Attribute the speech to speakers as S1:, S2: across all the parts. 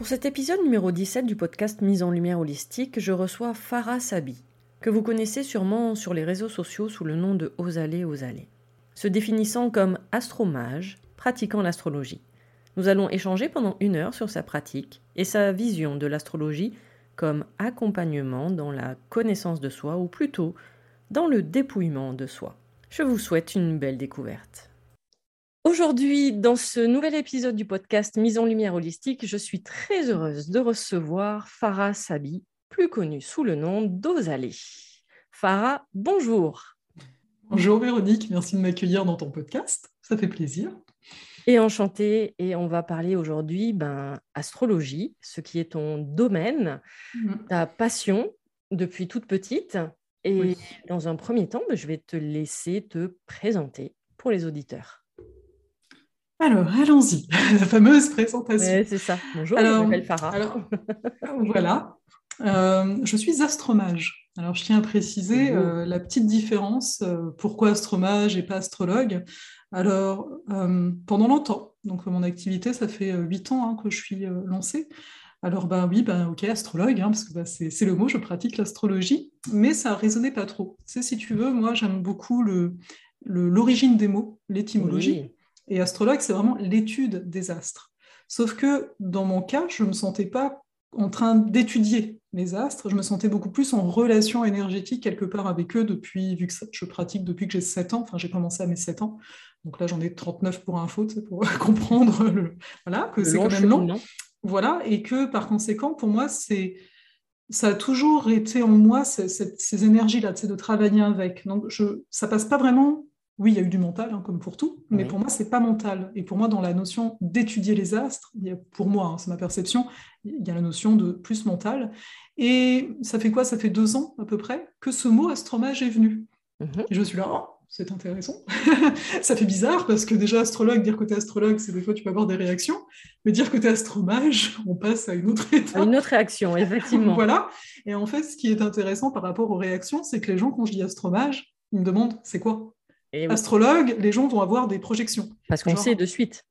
S1: Pour cet épisode numéro 17 du podcast Mise en lumière holistique, je reçois Farah Sabi, que vous connaissez sûrement sur les réseaux sociaux sous le nom de Osalé Osalé, se définissant comme astromage, pratiquant l'astrologie. Nous allons échanger pendant une heure sur sa pratique et sa vision de l'astrologie comme accompagnement dans la connaissance de soi ou plutôt dans le dépouillement de soi. Je vous souhaite une belle découverte. Aujourd'hui, dans ce nouvel épisode du podcast Mise en lumière holistique, je suis très heureuse de recevoir Farah Sabi, plus connue sous le nom d'Ozalé. Farah, bonjour.
S2: Bonjour Véronique, merci de m'accueillir dans ton podcast, ça fait plaisir.
S1: Et enchantée, et on va parler aujourd'hui ben, astrologie, ce qui est ton domaine, mm. ta passion depuis toute petite. Et dans un premier temps, ben, je vais te laisser te présenter pour les auditeurs.
S2: Alors, allons-y, la fameuse présentation.
S1: c'est ça. Bonjour, je m'appelle Farah.
S2: voilà, euh, je suis astromage. Alors, je tiens à préciser euh, la petite différence. Euh, pourquoi astromage et pas astrologue Alors, pendant longtemps, donc mon activité, ça fait huit ans hein, que je suis lancée. Alors, ben oui, ben ok, astrologue, hein, parce que ben, c'est le mot, je pratique l'astrologie, mais ça ne résonnait pas trop. Tu si tu veux, moi, j'aime beaucoup l'origine le, des mots, l'étymologie. Et astrologue, c'est vraiment l'étude des astres. Sauf que dans mon cas, je ne me sentais pas en train d'étudier les astres, je me sentais beaucoup plus en relation énergétique quelque part avec eux depuis, vu que je pratique depuis que j'ai 7 ans, enfin j'ai commencé à mes 7 ans, donc là j'en ai 39 pour info, pour comprendre le, voilà, que c'est quand même long. Voilà, et que par conséquent, pour moi, c'est ça a toujours été en moi ces, énergies-là, de travailler avec. Donc je, ça passe pas vraiment oui, il y a eu du mental, hein, comme pour tout, mais pour moi, c'est pas mental. Et pour moi, dans la notion d'étudier les astres, il y a, pour moi, hein, c'est ma perception, il y a la notion de plus mental. Et ça fait quoi? Ça fait deux ans à peu près que ce mot astromage est venu. Mhm. Et je suis là, oh, c'est intéressant. ça fait bizarre parce que déjà, astrologue, dire que tu es astrologue, c'est des fois tu peux avoir des réactions, mais dire que tu es astromage, on passe à une autre étape.
S1: À une autre réaction, effectivement.
S2: voilà. Et en fait, ce qui est intéressant par rapport aux réactions, c'est que les gens, quand je dis astromage, ils me demandent c'est quoi? Astrologue, les gens vont avoir des projections.
S1: Parce qu'on sait de suite.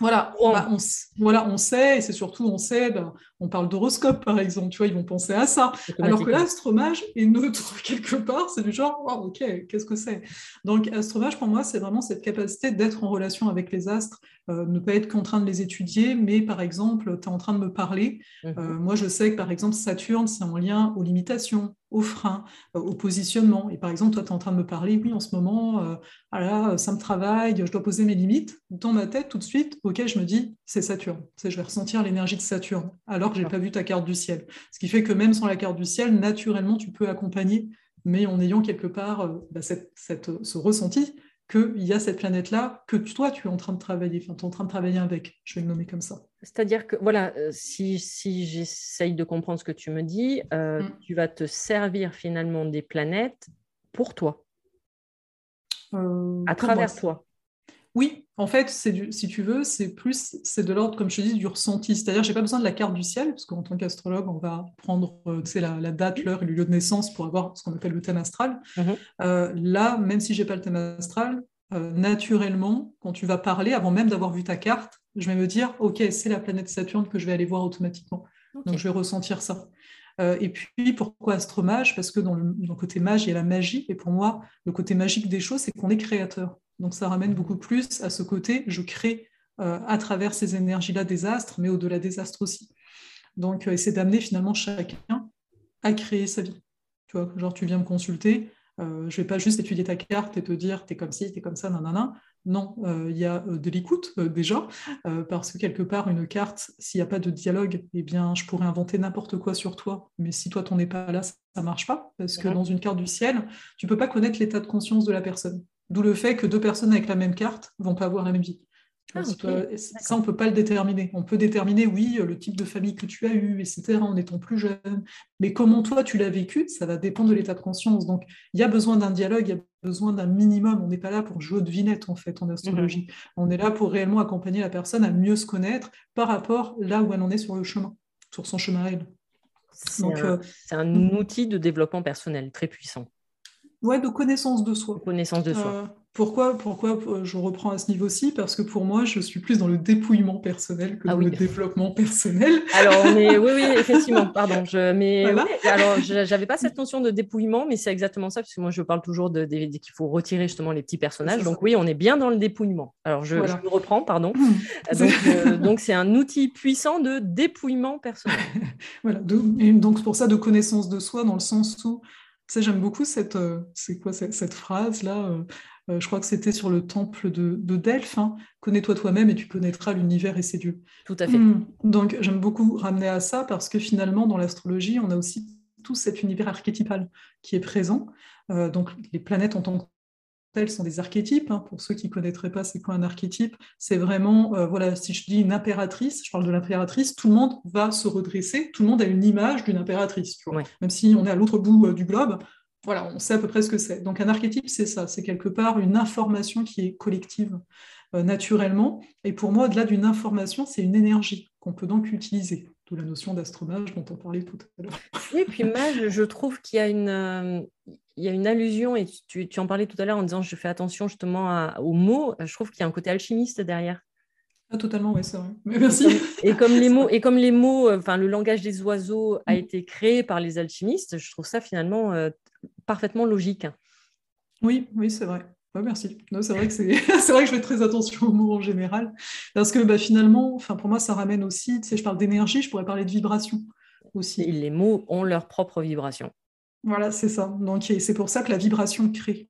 S2: Voilà, bah, on, voilà, on sait, et c'est surtout, on sait, ben, on parle d'horoscope par exemple, tu vois, ils vont penser à ça. Alors que l'astromage est neutre quelque part, c'est du genre, ok, qu'est-ce que c'est? Donc, astromage pour moi, c'est vraiment cette capacité d'être en relation avec les astres ne pas être qu'en train de les étudier, mais par exemple, tu es en train de me parler. Mhm. moi, je sais que par exemple, Saturne, c'est en lien aux limitations, aux freins, au positionnement. Et par exemple, toi, tu es en train de me parler, oui, en ce moment, ah ça me travaille, je dois poser mes limites. Dans ma tête, tout de suite, ok, je me dis, c'est Saturne. Je vais ressentir l'énergie de Saturne, alors que je n'ai pas vu ta carte du ciel. Ce qui fait que même sans la carte du ciel, naturellement, tu peux accompagner, mais en ayant quelque part bah, ce ressenti qu'il y a cette planète-là que toi, tu es en train de travailler, enfin, tu es en train de travailler avec, je vais le nommer comme ça.
S1: C'est-à-dire que, voilà, euh, si, si j'essaye de comprendre ce que tu me dis, euh, mm. tu vas te servir finalement des planètes pour toi, euh, à travers toi.
S2: Oui, en fait, si tu veux, c'est plus, c'est de l'ordre, comme je te dis, du ressenti. C'est-à-dire, j'ai pas besoin de la carte du ciel, parce qu'en tant qu'astrologue, on va prendre euh, la, date, l'heure et le lieu de naissance pour avoir ce qu'on appelle le thème astral. Mhm. Euh, là, même si j'ai pas le thème astral, euh, naturellement, quand tu vas parler, avant même d'avoir vu ta carte, je vais me dire, ok, c'est la planète Saturne que je vais aller voir automatiquement. Donc, je vais ressentir ça. et puis, pourquoi astromage Parce que dans le, dans le côté mage, il y a la magie. Et pour moi, le côté magique des choses, c'est qu'on est créateur. Donc ça ramène beaucoup plus à ce côté, je crée euh, à travers ces énergies-là des astres, mais au-delà des astres aussi. Donc euh, c'est d'amener finalement chacun à créer sa vie. Tu vois, genre tu viens me consulter, euh, je ne vais pas juste étudier ta carte et te dire t'es comme ci, t'es comme ça, nanana. Non, il y a de l'écoute déjà, parce que quelque part, une carte, s'il n'y a pas de dialogue, eh bien, je pourrais inventer n'importe quoi sur toi. Mais si toi, ton n'est pas là, ça ne marche pas, parce que dans une carte du ciel, tu ne peux pas connaître l'état de conscience de la personne. D'où le fait que deux personnes avec la même carte vont pas avoir la même vie. Ah, ça, on ne peut pas le déterminer. On peut déterminer, oui, le type de famille que tu as eu, etc., en étant plus jeune. Mais comment toi, tu l'as vécu, ça va dépendre de l'état de conscience. Donc, il y a besoin d'un dialogue, il y a besoin d'un minimum. On n'est pas là pour jouer de vinette, en fait, en astrologie. Mhm. On est là pour réellement accompagner la personne à mieux se connaître par rapport là où elle en est sur le chemin, sur son chemin réel.
S1: C'est un, euh, un hmm. outil de développement personnel très puissant.
S2: Ouais, de connaissance de soi.
S1: Connaissance de soi.
S2: Euh, pourquoi, pourquoi euh, je reprends à ce niveau-ci? Parce que pour moi, je suis plus dans le dépouillement personnel que ah dans le développement personnel.
S1: Alors, on est... oui, oui, effectivement, pardon. Je... Mais alors, j'avais pas cette notion de dépouillement, mais c'est exactement ça, parce que moi, je parle toujours de, qu'il faut retirer justement les petits personnages. Donc, oui, on est bien dans le dépouillement. Alors, je, je reprends, pardon. Euh, donc, c'est un outil puissant de dépouillement personnel.
S2: voilà. Et donc, c'est pour ça, de connaissance de soi, dans le sens où j'aime beaucoup cette, euh, c'est quoi cette, phrase-là euh, euh, Je crois que c'était sur le temple de, Delphes. Hein. Connais-toi toi-même et tu connaîtras l'univers et ses dieux.
S1: Tout à fait.
S2: Hmm. Donc, j'aime beaucoup ramener à ça parce que finalement, dans l'astrologie, on a aussi tout cet univers archétypal qui est présent. donc, les planètes en tant que tels sont des archétypes. Hein. Pour ceux qui ne connaîtraient pas, c'est quoi un archétype? C'est vraiment, euh, voilà, si je dis une impératrice, je parle de l'impératrice, tout le monde va se redresser, tout le monde a une image d'une impératrice, même si on est à l'autre bout euh, du globe. Voilà, on sait à peu près ce que c'est. Donc un archétype, c'est ça, c'est quelque part une information qui est collective euh, naturellement. Et pour moi, au-delà d'une information, c'est une énergie qu'on peut donc utiliser. D'où la notion d'astromage dont on parlait tout à l'heure.
S1: Oui, puis mage, je trouve qu'il y a une, y a une allusion, et tu, en parlais tout à l'heure en disant je fais attention justement aux mots. Je trouve qu'il y a un côté alchimiste derrière.
S2: Ah, totalement, oui, c'est vrai. merci.
S1: Et comme, les mots, et comme les mots, euh, enfin le langage des oiseaux a mm. été créé par les alchimistes, je trouve ça finalement euh, parfaitement logique.
S2: Oui, oui, c'est vrai. merci. C'est vrai, que c'est vrai que je fais très attention aux mots en général. Parce que bah, finalement, pour moi, ça ramène aussi, tu sais, je parle d'énergie, je pourrais parler de vibration aussi.
S1: Et les mots ont leur propre vibration.
S2: Voilà, c'est ça. Donc c'est pour ça que la vibration crée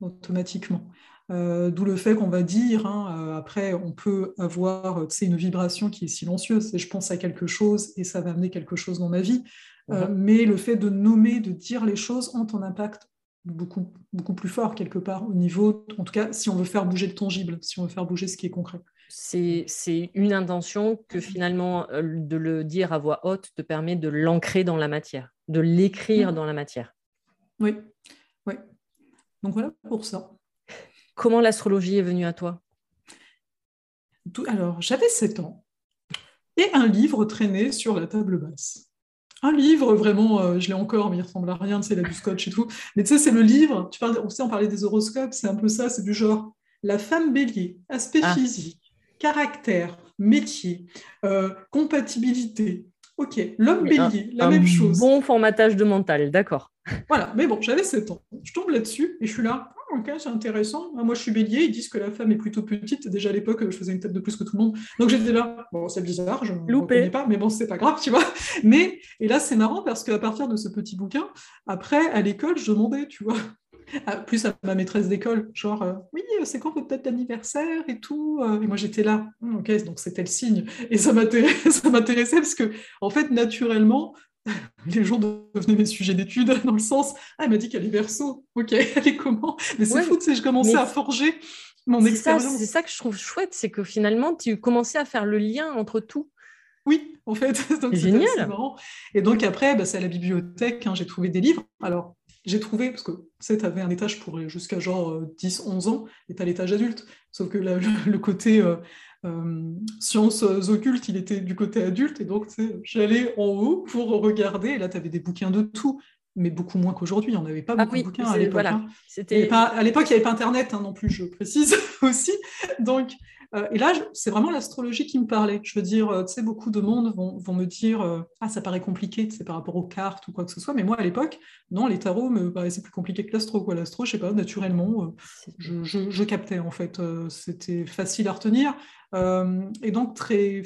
S2: automatiquement. Euh, d'où le fait qu'on va dire, hein, euh, après, on peut avoir une vibration qui est silencieuse, et je pense à quelque chose et ça va amener quelque chose dans ma vie. Euh, mhm. mais le fait de nommer, de dire les choses ont un impact beaucoup, beaucoup plus fort quelque part au niveau, en tout cas, si on veut faire bouger le tangible, si on veut faire bouger ce qui est concret.
S1: C'est une intention que finalement, de le dire à voix haute te permet de l'ancrer dans la matière de l'écrire dans la matière.
S2: Oui, oui. Donc voilà pour ça.
S1: Comment l'astrologie est venue à toi?
S2: Alors, j'avais 7 ans et un livre traînait sur la table basse. Un livre, vraiment, euh, je l'ai encore, mais il ressemble à rien, c'est la du scotch et tout. Mais tu sais, c'est le livre, tu parles, on sait, on parlait des horoscopes, c'est un peu ça, c'est du genre la femme bélier, aspect ah. physique, caractère, métier, euh, compatibilité, Ok, l'homme bélier, la même chose.
S1: Bon formatage de mental, d'accord.
S2: Voilà, mais bon, j'avais 7 ans. Je tombe là-dessus et je suis là, ok, c'est intéressant. Ah, moi, je suis bélier, ils disent que la femme est plutôt petite. Déjà à l'époque, je faisais une tête de plus que tout le monde. Donc j'étais là, bon, c'est bizarre, je ne reconnais pas, mais bon, c'est pas grave, tu vois. Mais, et là, c'est marrant parce qu'à partir de ce petit bouquin, après, à l'école, je demandais, tu vois, plus à ma maîtresse d'école, genre, euh, oui, c'est quand votre date d'anniversaire et tout. Euh. et moi, j'étais là, hum, ok, donc c'était le signe. Et ça m'intéressait parce que, en fait, naturellement, les gens devenaient mes sujets d'études, dans le sens, ah, elle m'a dit qu'elle est verso, ok, elle est comment? Mais c'est fou, tu sais, je commençais à forger mon expérience.
S1: C'est ça que je trouve chouette, c'est que finalement, tu commençais à faire le lien entre tout.
S2: Oui, en fait.
S1: C'est génial.
S2: Et donc après, bah, c'est à la bibliothèque, hein, j'ai trouvé des livres. Alors, j'ai trouvé, parce que tu avais un étage pour jusqu'à genre 10-11 euh, ans, et tu as l'étage adulte. Sauf que le, côté euh, euh, sciences occultes, il était du côté adulte, et donc j'allais en haut pour regarder, et là tu avais des bouquins de tout, mais beaucoup moins qu'aujourd'hui. On n'avait pas ah beaucoup de bouquins à l'époque. Voilà. Hein. À l'époque, il n'y avait pas Internet hein, non plus, je précise aussi. Donc, euh, et là, c'est vraiment l'astrologie qui me parlait. Je veux dire, euh, tu sais, beaucoup de monde vont, me dire euh, Ah, ça paraît compliqué, c'est par rapport aux cartes ou quoi que ce soit. Mais moi, à l'époque, non, les tarots me paraissaient plus compliqués que l'astro. L'astro, je sais pas, naturellement, je, captais en fait. C'était facile à retenir. et donc, très,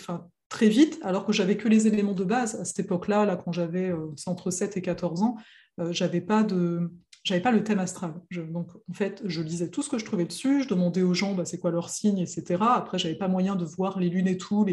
S2: très vite, alors que j'avais que les éléments de base à cette époque-là, là, quand j'avais entre 7 et 14 ans, j'avais pas de j'avais pas le thème astral. donc, en fait, je lisais tout ce que je trouvais dessus, je demandais aux gens bah, c'est quoi leur signe, etc. Après, j'avais pas moyen de voir les lunes et tout,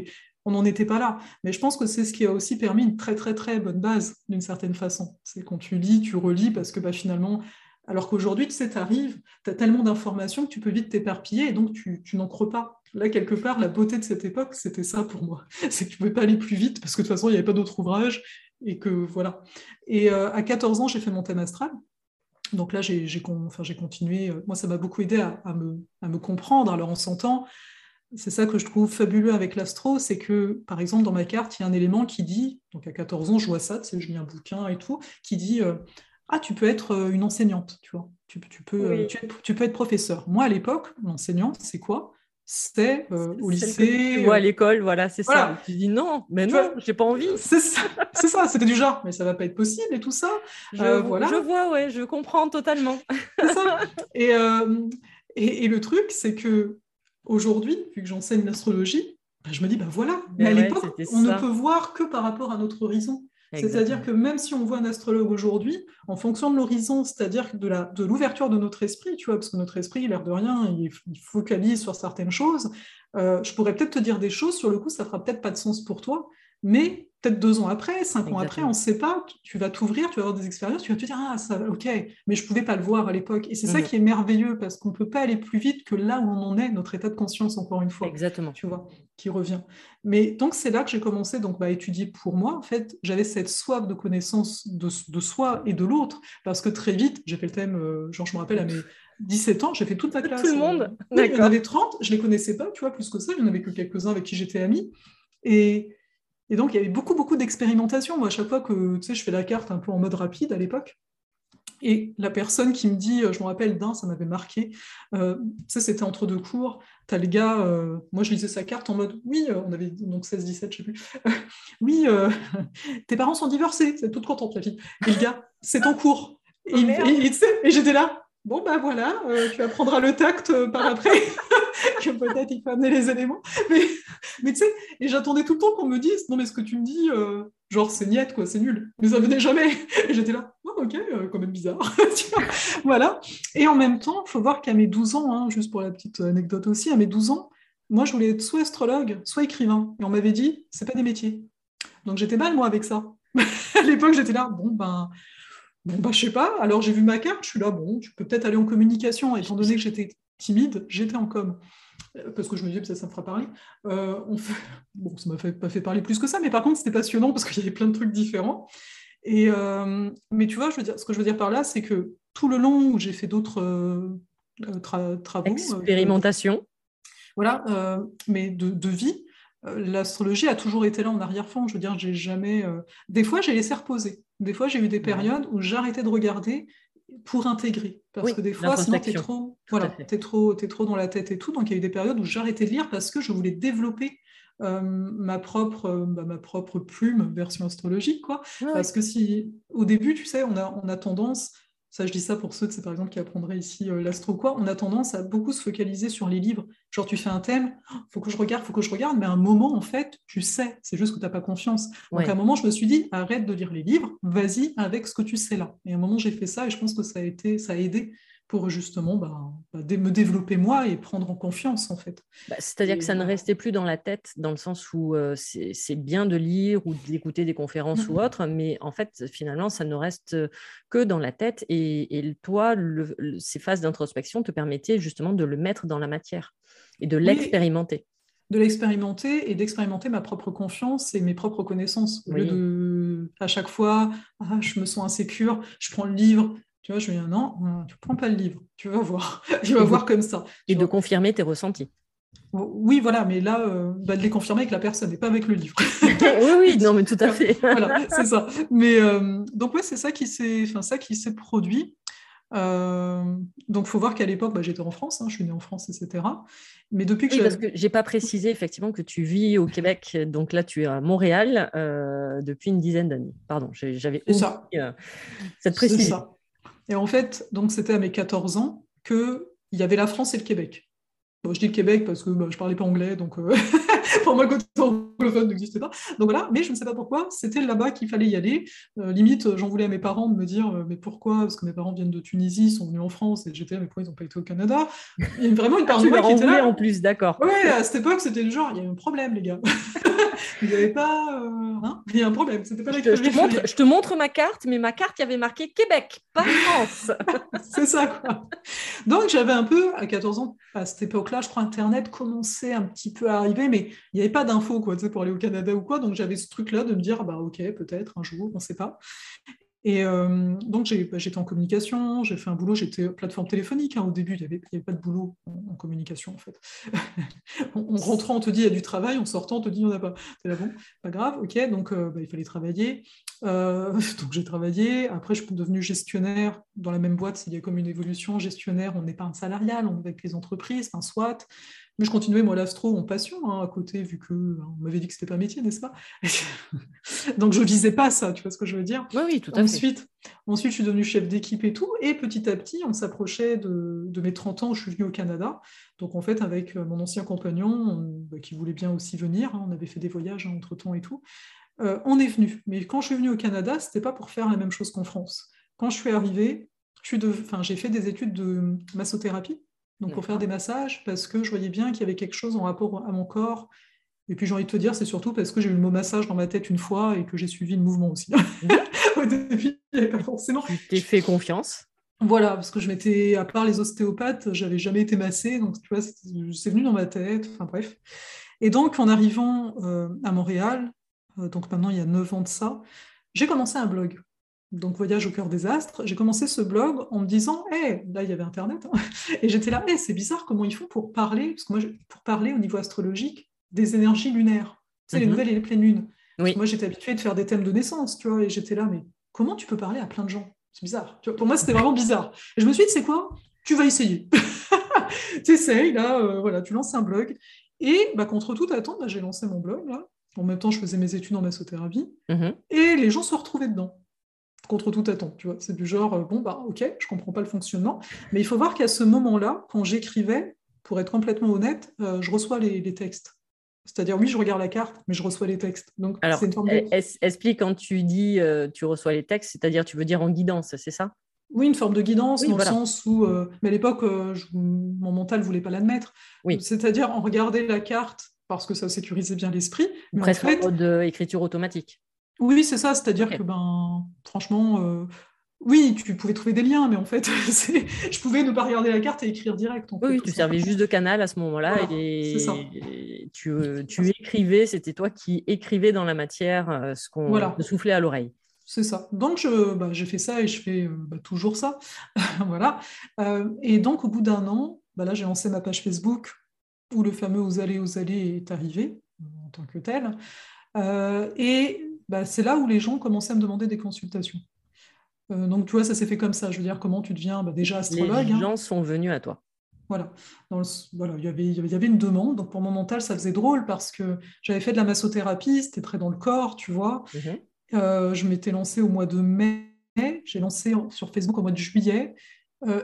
S2: on n'en était pas là. Mais je pense que c'est ce qui a aussi permis une très, très, très bonne base, d'une certaine façon. C'est quand tu lis, tu relis, parce que bah, finalement, alors qu'aujourd'hui, tu sais, tu arrives, tu as tellement d'informations que tu peux vite t'éparpiller et donc tu, tu n'en crois pas. Là, quelque part, la beauté de cette époque, c'était ça pour moi. C'est que tu ne pouvais pas aller plus vite parce que de toute façon, il n'y avait pas d'autres ouvrages et que voilà. Et euh, à 14 ans, j'ai fait mon thème astral. Donc là, j'ai continué. Euh, moi, ça m'a beaucoup aidé à, me, comprendre. Alors, on s'entend. C'est ça que je trouve fabuleux avec l'astro, c'est que, par exemple, dans ma carte, il y a un élément qui dit, donc à 14 ans, je vois ça, je lis un bouquin et tout, qui dit euh, Ah, tu peux être une enseignante, tu vois, tu, peux, tu, peux être professeur. Moi, à l'époque, l'enseignante, c'est quoi? C'est euh, au lycée.
S1: Ou à l'école, voilà, c'est ça. Tu dis non, mais non, j'ai pas envie.
S2: C'est ça, c'est ça, c'était du genre, mais ça va pas être possible et tout ça.
S1: Je, euh, voilà. je vois, ouais, je comprends totalement.
S2: ça. Euh, et, et, le truc, c'est que aujourd'hui, vu que j'enseigne l'astrologie, bah, je me dis, bah voilà, mais, à l'époque, on ne peut voir que par rapport à notre horizon. C'est-à-dire que même si on voit un astrologue aujourd'hui, en fonction de l'horizon, c'est-à-dire de l'ouverture de, de notre esprit, tu vois, parce que notre esprit, l'air de rien, il, focalise sur certaines choses, euh, je pourrais peut-être te dire des choses, sur le coup, ça fera peut-être pas de sens pour toi, mais peut-être deux ans après, cinq ans après, on ne sait pas, tu vas t'ouvrir, tu vas avoir des expériences, tu vas te dire, ah, ça, ok, mais je ne pouvais pas le voir à l'époque. Et c'est ça qui est merveilleux, parce qu'on ne peut pas aller plus vite que là où on en est, notre état de conscience, encore une fois.
S1: Exactement.
S2: Tu vois, qui revient. Mais donc, c'est là que j'ai commencé donc, bah, à étudier pour moi. En fait, j'avais cette soif de connaissance de, soi et de l'autre, parce que très vite, j'ai fait le thème, euh, genre, je me rappelle à mes 17 ans, j'ai fait toute ma classe.
S1: Tout le monde.
S2: Euh, il y en avait 30, je ne les connaissais pas, tu vois, plus que ça, il n'y en avait que quelques-uns avec qui j'étais amie. Et et donc, il y avait beaucoup, beaucoup d'expérimentation. Moi, à chaque fois que tu sais, je fais la carte un peu en mode rapide à l'époque, et la personne qui me dit, je me rappelle d'un, ça m'avait marqué, euh, sais, c'était entre deux cours, tu as le gars, euh, moi je lisais sa carte en mode, oui, euh, on avait donc 16-17, je sais plus, oui, tes parents sont divorcés, c'est toute contente la fille. Et le gars, c'est en cours. Et, et, et j'étais là, bon ben voilà, tu apprendras le tact par après. que peut-être il faut amener les éléments. Mais, mais tu sais, et j'attendais tout le temps qu'on me dise non, mais ce que tu me dis, euh, genre c'est niette, quoi, c'est nul. Mais ça venait jamais. Et j'étais là, oh, ok, euh, quand même bizarre. voilà. Et en même temps, il faut voir qu'à mes 12 ans, hein, juste pour la petite anecdote aussi, à mes 12 ans, moi je voulais être soit astrologue, soit écrivain. Et on m'avait dit, c'est pas des métiers. Donc j'étais mal, moi, avec ça. à l'époque, j'étais là, bon, ben. Bon, bah, je sais pas. Alors, j'ai vu ma carte, je suis là, bon, tu peux peut-être aller en communication. Étant donné que j'étais timide, j'étais en com. Euh, parce que je me disais, ça, ça me fera parler. Euh, on. Bon, ça m'a pas fait parler plus que ça, mais par contre, c'était passionnant parce qu'il y avait plein de trucs différents. Et, euh, mais tu vois, je veux dire, ce que je veux dire par là, c'est que tout le long où j'ai fait d'autres travaux.
S1: Expérimentation.
S2: voilà, mais de, de vie, l'astrologie a toujours été là en arrière-fond. Je veux dire, j'ai jamais. Des fois, j'ai laissé reposer. Des fois, j'ai eu des périodes où j'arrêtais de regarder pour intégrer. Parce que des fois, sinon, tu es, trop, voilà, es trop, es trop dans la tête et tout. Donc, il y a eu des périodes où j'arrêtais de lire parce que je voulais développer euh, ma, propre, euh, bah, ma propre plume, version astrologique. Quoi. Parce que si, au début, tu sais, on a, on a tendance, ça je dis ça pour ceux, c'est par exemple, qui apprendraient ici euh, l'astro quoi, on a tendance à beaucoup se focaliser sur les livres. Genre, tu fais un thème, oh, faut que je regarde, faut que je regarde, mais à un moment, en fait, tu sais, c'est juste que tu n'as pas confiance. Donc, à un moment, je me suis dit, arrête de lire les livres, vas-y avec ce que tu sais là. Et à un moment, j'ai fait ça et je pense que ça a, été, ça a aidé pour justement bah, bah me développer moi et prendre en confiance en fait.
S1: Bah, c'est-à-dire que ça ne restait plus dans la tête dans le sens où euh, c'est bien de lire ou d'écouter des conférences ou autre, mais en fait finalement ça ne reste que dans la tête et, toi ces phases d'introspection te permettaient justement de le mettre dans la matière et de l'expérimenter.
S2: De l'expérimenter et d'expérimenter ma propre confiance et mes propres connaissances. Au lieu de, à chaque fois, ah, je me sens insécure, je prends le livre, tu vois, je lui dis non, tu ne prends pas le livre, tu vas voir, tu vas voir comme ça.
S1: Et de confirmer tes ressentis.
S2: Oui, voilà, mais là, euh, bah, de les confirmer avec la personne et pas avec le livre.
S1: oui, oui, non, mais tout à fait.
S2: voilà, c'est ça. Mais euh, donc, ouais, c'est ça qui s'est, enfin, ça qui s'est produit. Euh, donc, il faut voir qu'à l'époque, bah, j'étais en France, hein, je suis née en France, etc.
S1: Mais depuis que oui, parce que j'ai pas précisé effectivement que tu vis au Québec, donc là, tu es à Montréal depuis une dizaine d'années. Pardon, j'avais oublié cette précision.
S2: Et en fait, donc c'était à mes 14 ans qu'il y avait la France et le Québec. je dis le Québec parce que bah, je ne parlais pas anglais, donc euh, pour moi, le côté anglophone n'existait pas. Donc voilà, mais je ne sais pas pourquoi, c'était là-bas qu'il fallait y aller. Euh, limite, j'en voulais à mes parents de me dire, euh, mais pourquoi? Parce que mes parents viennent de Tunisie, sont venus en France, et j'étais, mais pourquoi ils n'ont pas été au Canada? Il y a vraiment une part de moi qui était là.
S1: en plus, d'accord.
S2: Oui, à cette époque, c'était le genre, il y a un problème, les gars. Vous n'avez pas. Euh, hein? Il y a un problème. C'était pas
S1: je, te, je, te montre, je te montre ma carte, mais ma carte, il y avait marqué Québec, pas France.
S2: c'est ça, quoi. Donc, j'avais un peu, à 14 ans, à cette époque-là, je crois, Internet commençait un petit peu à arriver, mais il n'y avait pas d'infos quoi, pour aller au Canada ou quoi. Donc, j'avais ce truc-là de me dire, bah, OK, peut-être un jour, on ne sait pas. Et euh, donc, bah, j'étais en communication, j'ai fait un boulot, j'étais plateforme téléphonique. Hein, au début, il n'y avait, pas de boulot en, communication, en fait. en, rentrant, on te dit il y a du travail, en sortant, on te dit il n'y en a pas. C'est là, bon, pas grave, ok, donc euh, bah, il fallait travailler. Euh, donc, j'ai travaillé. Après, je suis devenue gestionnaire dans la même boîte. Il y a comme une évolution. Gestionnaire, on n'est pas un salarial, on est avec les entreprises, un SWAT. Mais je continuais, moi, l'astro en passion, hein, à côté, vu que hein, on m'avait dit que c'était pas métier, n'est-ce pas? Donc, je visais pas ça, tu vois ce que je veux dire?
S1: Oui, oui, tout à
S2: ensuite, fait. Ensuite, je suis devenue chef d'équipe et tout, et petit à petit, on s'approchait de, mes 30 ans où je suis venue au Canada. Donc, en fait, avec euh, mon ancien compagnon, bah, qui voulait bien aussi venir, hein, on avait fait des voyages entre-temps et tout, euh, on est venu. Mais quand je suis venue au Canada, c'était pas pour faire la même chose qu'en France. Quand je suis arrivée, j'ai fait des études de massothérapie, donc pour faire des massages, parce que je voyais bien qu'il y avait quelque chose en rapport à mon corps. Et puis j'ai envie de te dire, c'est surtout parce que j'ai eu le mot massage dans ma tête une fois et que j'ai suivi le mouvement aussi. Au début, il n'y avait pas forcément.
S1: Tu t'es fait confiance
S2: voilà, parce que je m'étais, à part les ostéopathes, j'avais jamais été massée, donc tu vois, c'est venu dans ma tête, enfin bref. Et donc, en arrivant euh, à Montréal, euh, donc maintenant il y a 9 ans de ça, j'ai commencé un blog donc Voyage au cœur des astres, j'ai commencé ce blog en me disant, hé, là il y avait Internet, hein. et j'étais là, hé, c'est bizarre comment ils font pour parler, parce que moi, pour parler au niveau astrologique des énergies lunaires, c'est les mhm. nouvelles et les pleines lunes. Moi j'étais habituée de faire des thèmes de naissance, tu vois, et j'étais là, mais comment tu peux parler à plein de gens? C'est bizarre. pour moi c'était vraiment bizarre. Et je me suis dit, c'est quoi? Tu vas essayer. tu essayes, là, euh, voilà, tu lances un blog. Et bah, contre toute attente, bah, j'ai lancé mon blog, là. En même temps, je faisais mes études en massothérapie. Mhm. Et les gens se retrouvaient dedans contre toute attente. Tu vois, c'est du genre, euh, bon, bah, ok, je comprends pas le fonctionnement. Mais il faut voir qu'à ce moment-là, quand j'écrivais, pour être complètement honnête, euh, je reçois les, textes. C'est-à-dire, oui, je regarde la carte, mais je reçois les textes. Donc,
S1: Alors, une forme explique quand tu dis euh, tu reçois les textes, c'est-à-dire, tu veux dire en guidance, c'est ça?
S2: Oui, une forme de guidance, dans le sens où, mais à l'époque, mon mental ne voulait pas l'admettre. Oui. C'est-à-dire, en regarder la carte, parce que ça sécurisait bien l'esprit.
S1: Presque en, fait, mode écriture automatique.
S2: Oui, c'est ça, c'est-à-dire que ben, franchement, euh, oui, tu pouvais trouver des liens, mais en fait, je pouvais ne pas regarder la carte et écrire direct.
S1: oui, tu servais juste de canal à ce moment-là et, tu, euh, tu écrivais, c'était toi qui écrivais dans la matière euh, ce qu'on te soufflait à l'oreille.
S2: C'est ça. Donc, bah, j'ai fait ça et je fais bah, toujours ça. voilà. et donc, au bout d'un an, bah, là, j'ai lancé ma page Facebook où le fameux Aux allées, aux allées est arrivé en tant que tel. et bah, c'est là où les gens commençaient à me demander des consultations. Euh, donc, tu vois, ça s'est fait comme ça. Je veux dire, comment tu deviens bah, déjà astrologue
S1: Les hein. gens sont venus à toi.
S2: Voilà. voilà, il y, avait, il y avait une demande. Donc, pour mon mental, ça faisait drôle parce que j'avais fait de la massothérapie, c'était très dans le corps, tu vois. Mhm. Euh, je m'étais lancée au mois de mai j'ai lancé sur Facebook au mois de juillet.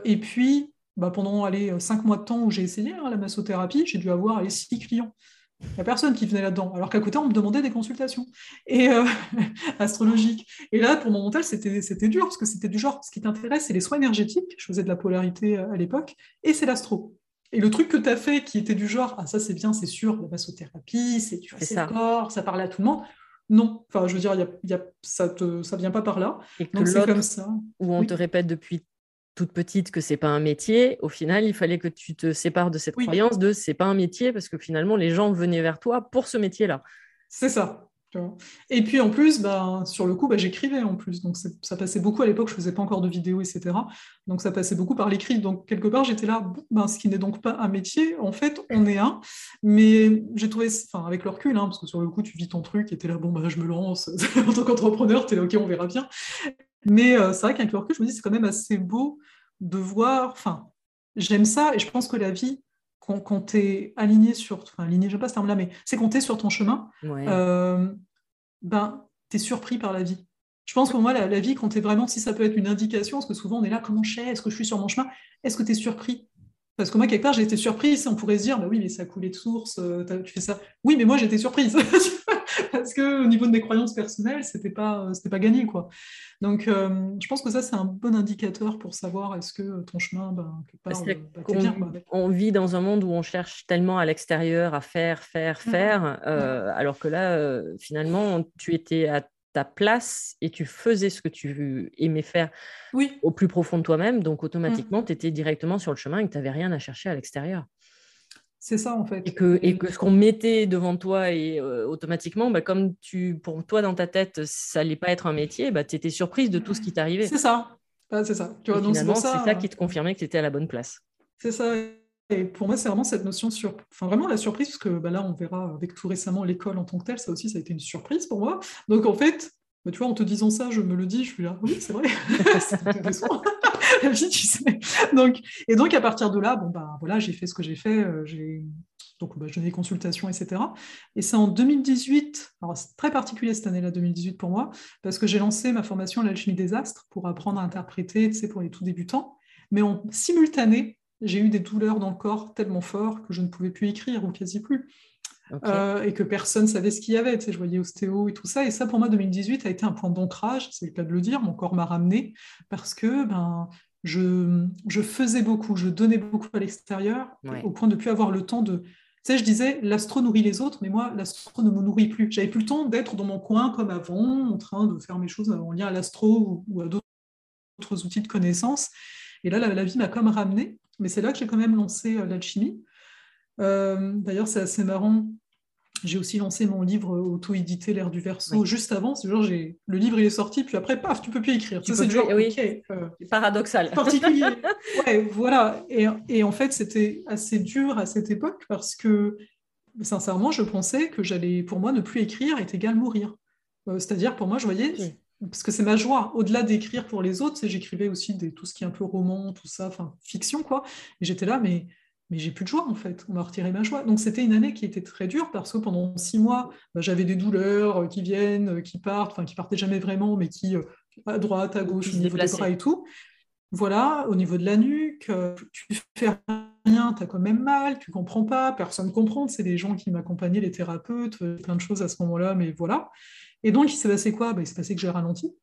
S2: et puis, bah, pendant allez, cinq mois de temps où j'ai essayé hein, la massothérapie, j'ai dû avoir les six clients. Il n'y a personne qui venait là-dedans. Alors qu'à côté, on me demandait des consultations et euh, astrologiques. Et là, pour mon mental, c'était dur parce que c'était du genre, ce qui t'intéresse, c'est les soins énergétiques. Je faisais de la polarité euh, à l'époque et c'est l'astro. Et le truc que tu as fait qui était du genre, ah ça c'est bien, c'est sûr, la massothérapie, c'est tu vois, le corps, ça parle à tout le monde. Non, enfin je veux dire, y a, ça ne ça vient pas par là.
S1: Et Donc c'est comme ça. Où on te répète depuis toute petite que c'est pas un métier, au final, il fallait que tu te sépares de cette croyance de c'est pas un métier parce que finalement, les gens venaient vers toi pour ce métier-là.
S2: C'est ça. Et puis en plus, bah, sur le coup, bah, j'écrivais en plus. Donc ça passait beaucoup à l'époque, je faisais pas encore de vidéos, etc. Donc ça passait beaucoup par l'écrit. Donc quelque part, j'étais là, ben, ce qui n'est donc pas un métier, en fait, on est un. Mais j'ai trouvé, enfin avec le recul, hein, parce que sur le coup, tu vis ton truc et tu es là, bon, bah, je me lance. en tant qu'entrepreneur, tu es là, ok, on verra bien. Mais euh, c'est vrai qu'avec le recul, je me dis c'est quand même assez beau de voir. Enfin, j'aime ça et je pense que la vie, quand, quand tu es aligné sur. Enfin, aligné, j'aime pas ce terme-là, mais c'est quand es sur ton chemin, euh, ben, tu es surpris par la vie. Je pense pour moi, la, vie, quand tu es vraiment, si ça peut être une indication, parce que souvent on est là, comment je sais, est-ce que je suis sur mon chemin? Est-ce que tu es surpris? Parce que moi, quelque part, j'ai été surprise. On pourrait se dire, bah oui, mais ça a coulé de source, euh, tu fais ça. Oui, mais moi, j'étais surprise. parce que au niveau de mes croyances personnelles, c'était pas, c'était pas gagné, quoi. Donc, euh, je pense que ça, c'est un bon indicateur pour savoir est-ce que ton chemin, ben,
S1: part, on, vit dans un monde où on cherche tellement à l'extérieur à faire, faire, faire, euh, alors que là, euh, finalement, tu étais à ta place et tu faisais ce que tu aimais faire
S2: oui.
S1: au plus profond de toi-même. Donc, automatiquement, tu étais directement sur le chemin et que tu n'avais rien à chercher à l'extérieur.
S2: C'est ça en fait.
S1: Et que, et que ce qu'on mettait devant toi et euh, automatiquement, bah, comme tu, pour toi dans ta tête, ça allait pas être un métier, bah, tu étais surprise de tout ce qui t'arrivait.
S2: C'est ça. c'est ça.
S1: Tu vois, c'est ça, ça, qui te confirmait que tu étais à la bonne place.
S2: C'est ça. Et pour moi, c'est vraiment cette notion sur, enfin vraiment la surprise, parce que bah, là, on verra avec tout récemment l'école en tant que telle, ça aussi, ça a été une surprise pour moi. Donc en fait, bah, tu vois, en te disant ça, je me le dis, je suis là, oui, c'est vrai. la vie, tu sais. Donc, et donc, à partir de là, bon, bah, voilà, j'ai fait ce que j'ai fait. Euh, j'ai donc, bah, je donnais des consultations, etc. Et c'est en 2018, alors c'est très particulier cette année-là, 2018 pour moi, parce que j'ai lancé ma formation à l'alchimie des astres pour apprendre à interpréter, tu sais, pour les tout débutants. Mais en simultané, j'ai eu des douleurs dans le corps tellement fortes que je ne pouvais plus écrire ou quasi plus. Euh, et que personne savait ce qu'il y avait. Tu sais, je voyais ostéo et tout ça. Et ça, pour moi, 2018 a été un point d'ancrage, c'est le cas de le dire. Mon corps m'a ramené parce que ben, je, je, faisais beaucoup, je donnais beaucoup à l'extérieur, au point de ne plus avoir le temps de. Tu sais, je disais, l'astro nourrit les autres, mais moi, l'astro ne me nourrit plus. J'avais plus le temps d'être dans mon coin comme avant, en train de faire mes choses en lien à l'astro ou, à d'autres outils de connaissance. Et là, la, la vie m'a comme ramené. Mais c'est là que j'ai quand même lancé euh, l'alchimie. Euh, d'ailleurs, c'est assez marrant. J'ai aussi lancé mon livre auto-édité L'ère du verso juste avant. C'est genre, j'ai... le livre il est sorti, puis après, paf, tu peux plus écrire.
S1: c'est oui. Euh, paradoxal.
S2: Particulier. ouais, voilà. Et, et en fait, c'était assez dur à cette époque parce que, sincèrement, je pensais que j'allais, pour moi, ne plus écrire est égal mourir. Euh, c'est-à-dire, pour moi, je voyais, parce que c'est ma joie. Au-delà d'écrire pour les autres, j'écrivais aussi des, tout ce qui est un peu roman, tout ça, enfin, fiction, quoi. Et j'étais là, mais mais j'ai plus de joie en fait, on m'a retiré ma joie. Donc c'était une année qui était très dure parce que pendant six mois, bah, j'avais des douleurs euh, qui viennent, euh, qui partent, enfin qui partaient jamais vraiment, mais qui euh, à droite, à gauche, au niveau des bras et tout. Voilà, au niveau de la nuque, tu fais rien, tu as quand même mal, tu comprends pas, personne ne comprend, c'est les gens qui m'accompagnaient, les thérapeutes, plein de choses à ce moment-là, mais voilà. Et donc il s'est passé quoi? Bah, Il s'est passé que j'ai ralenti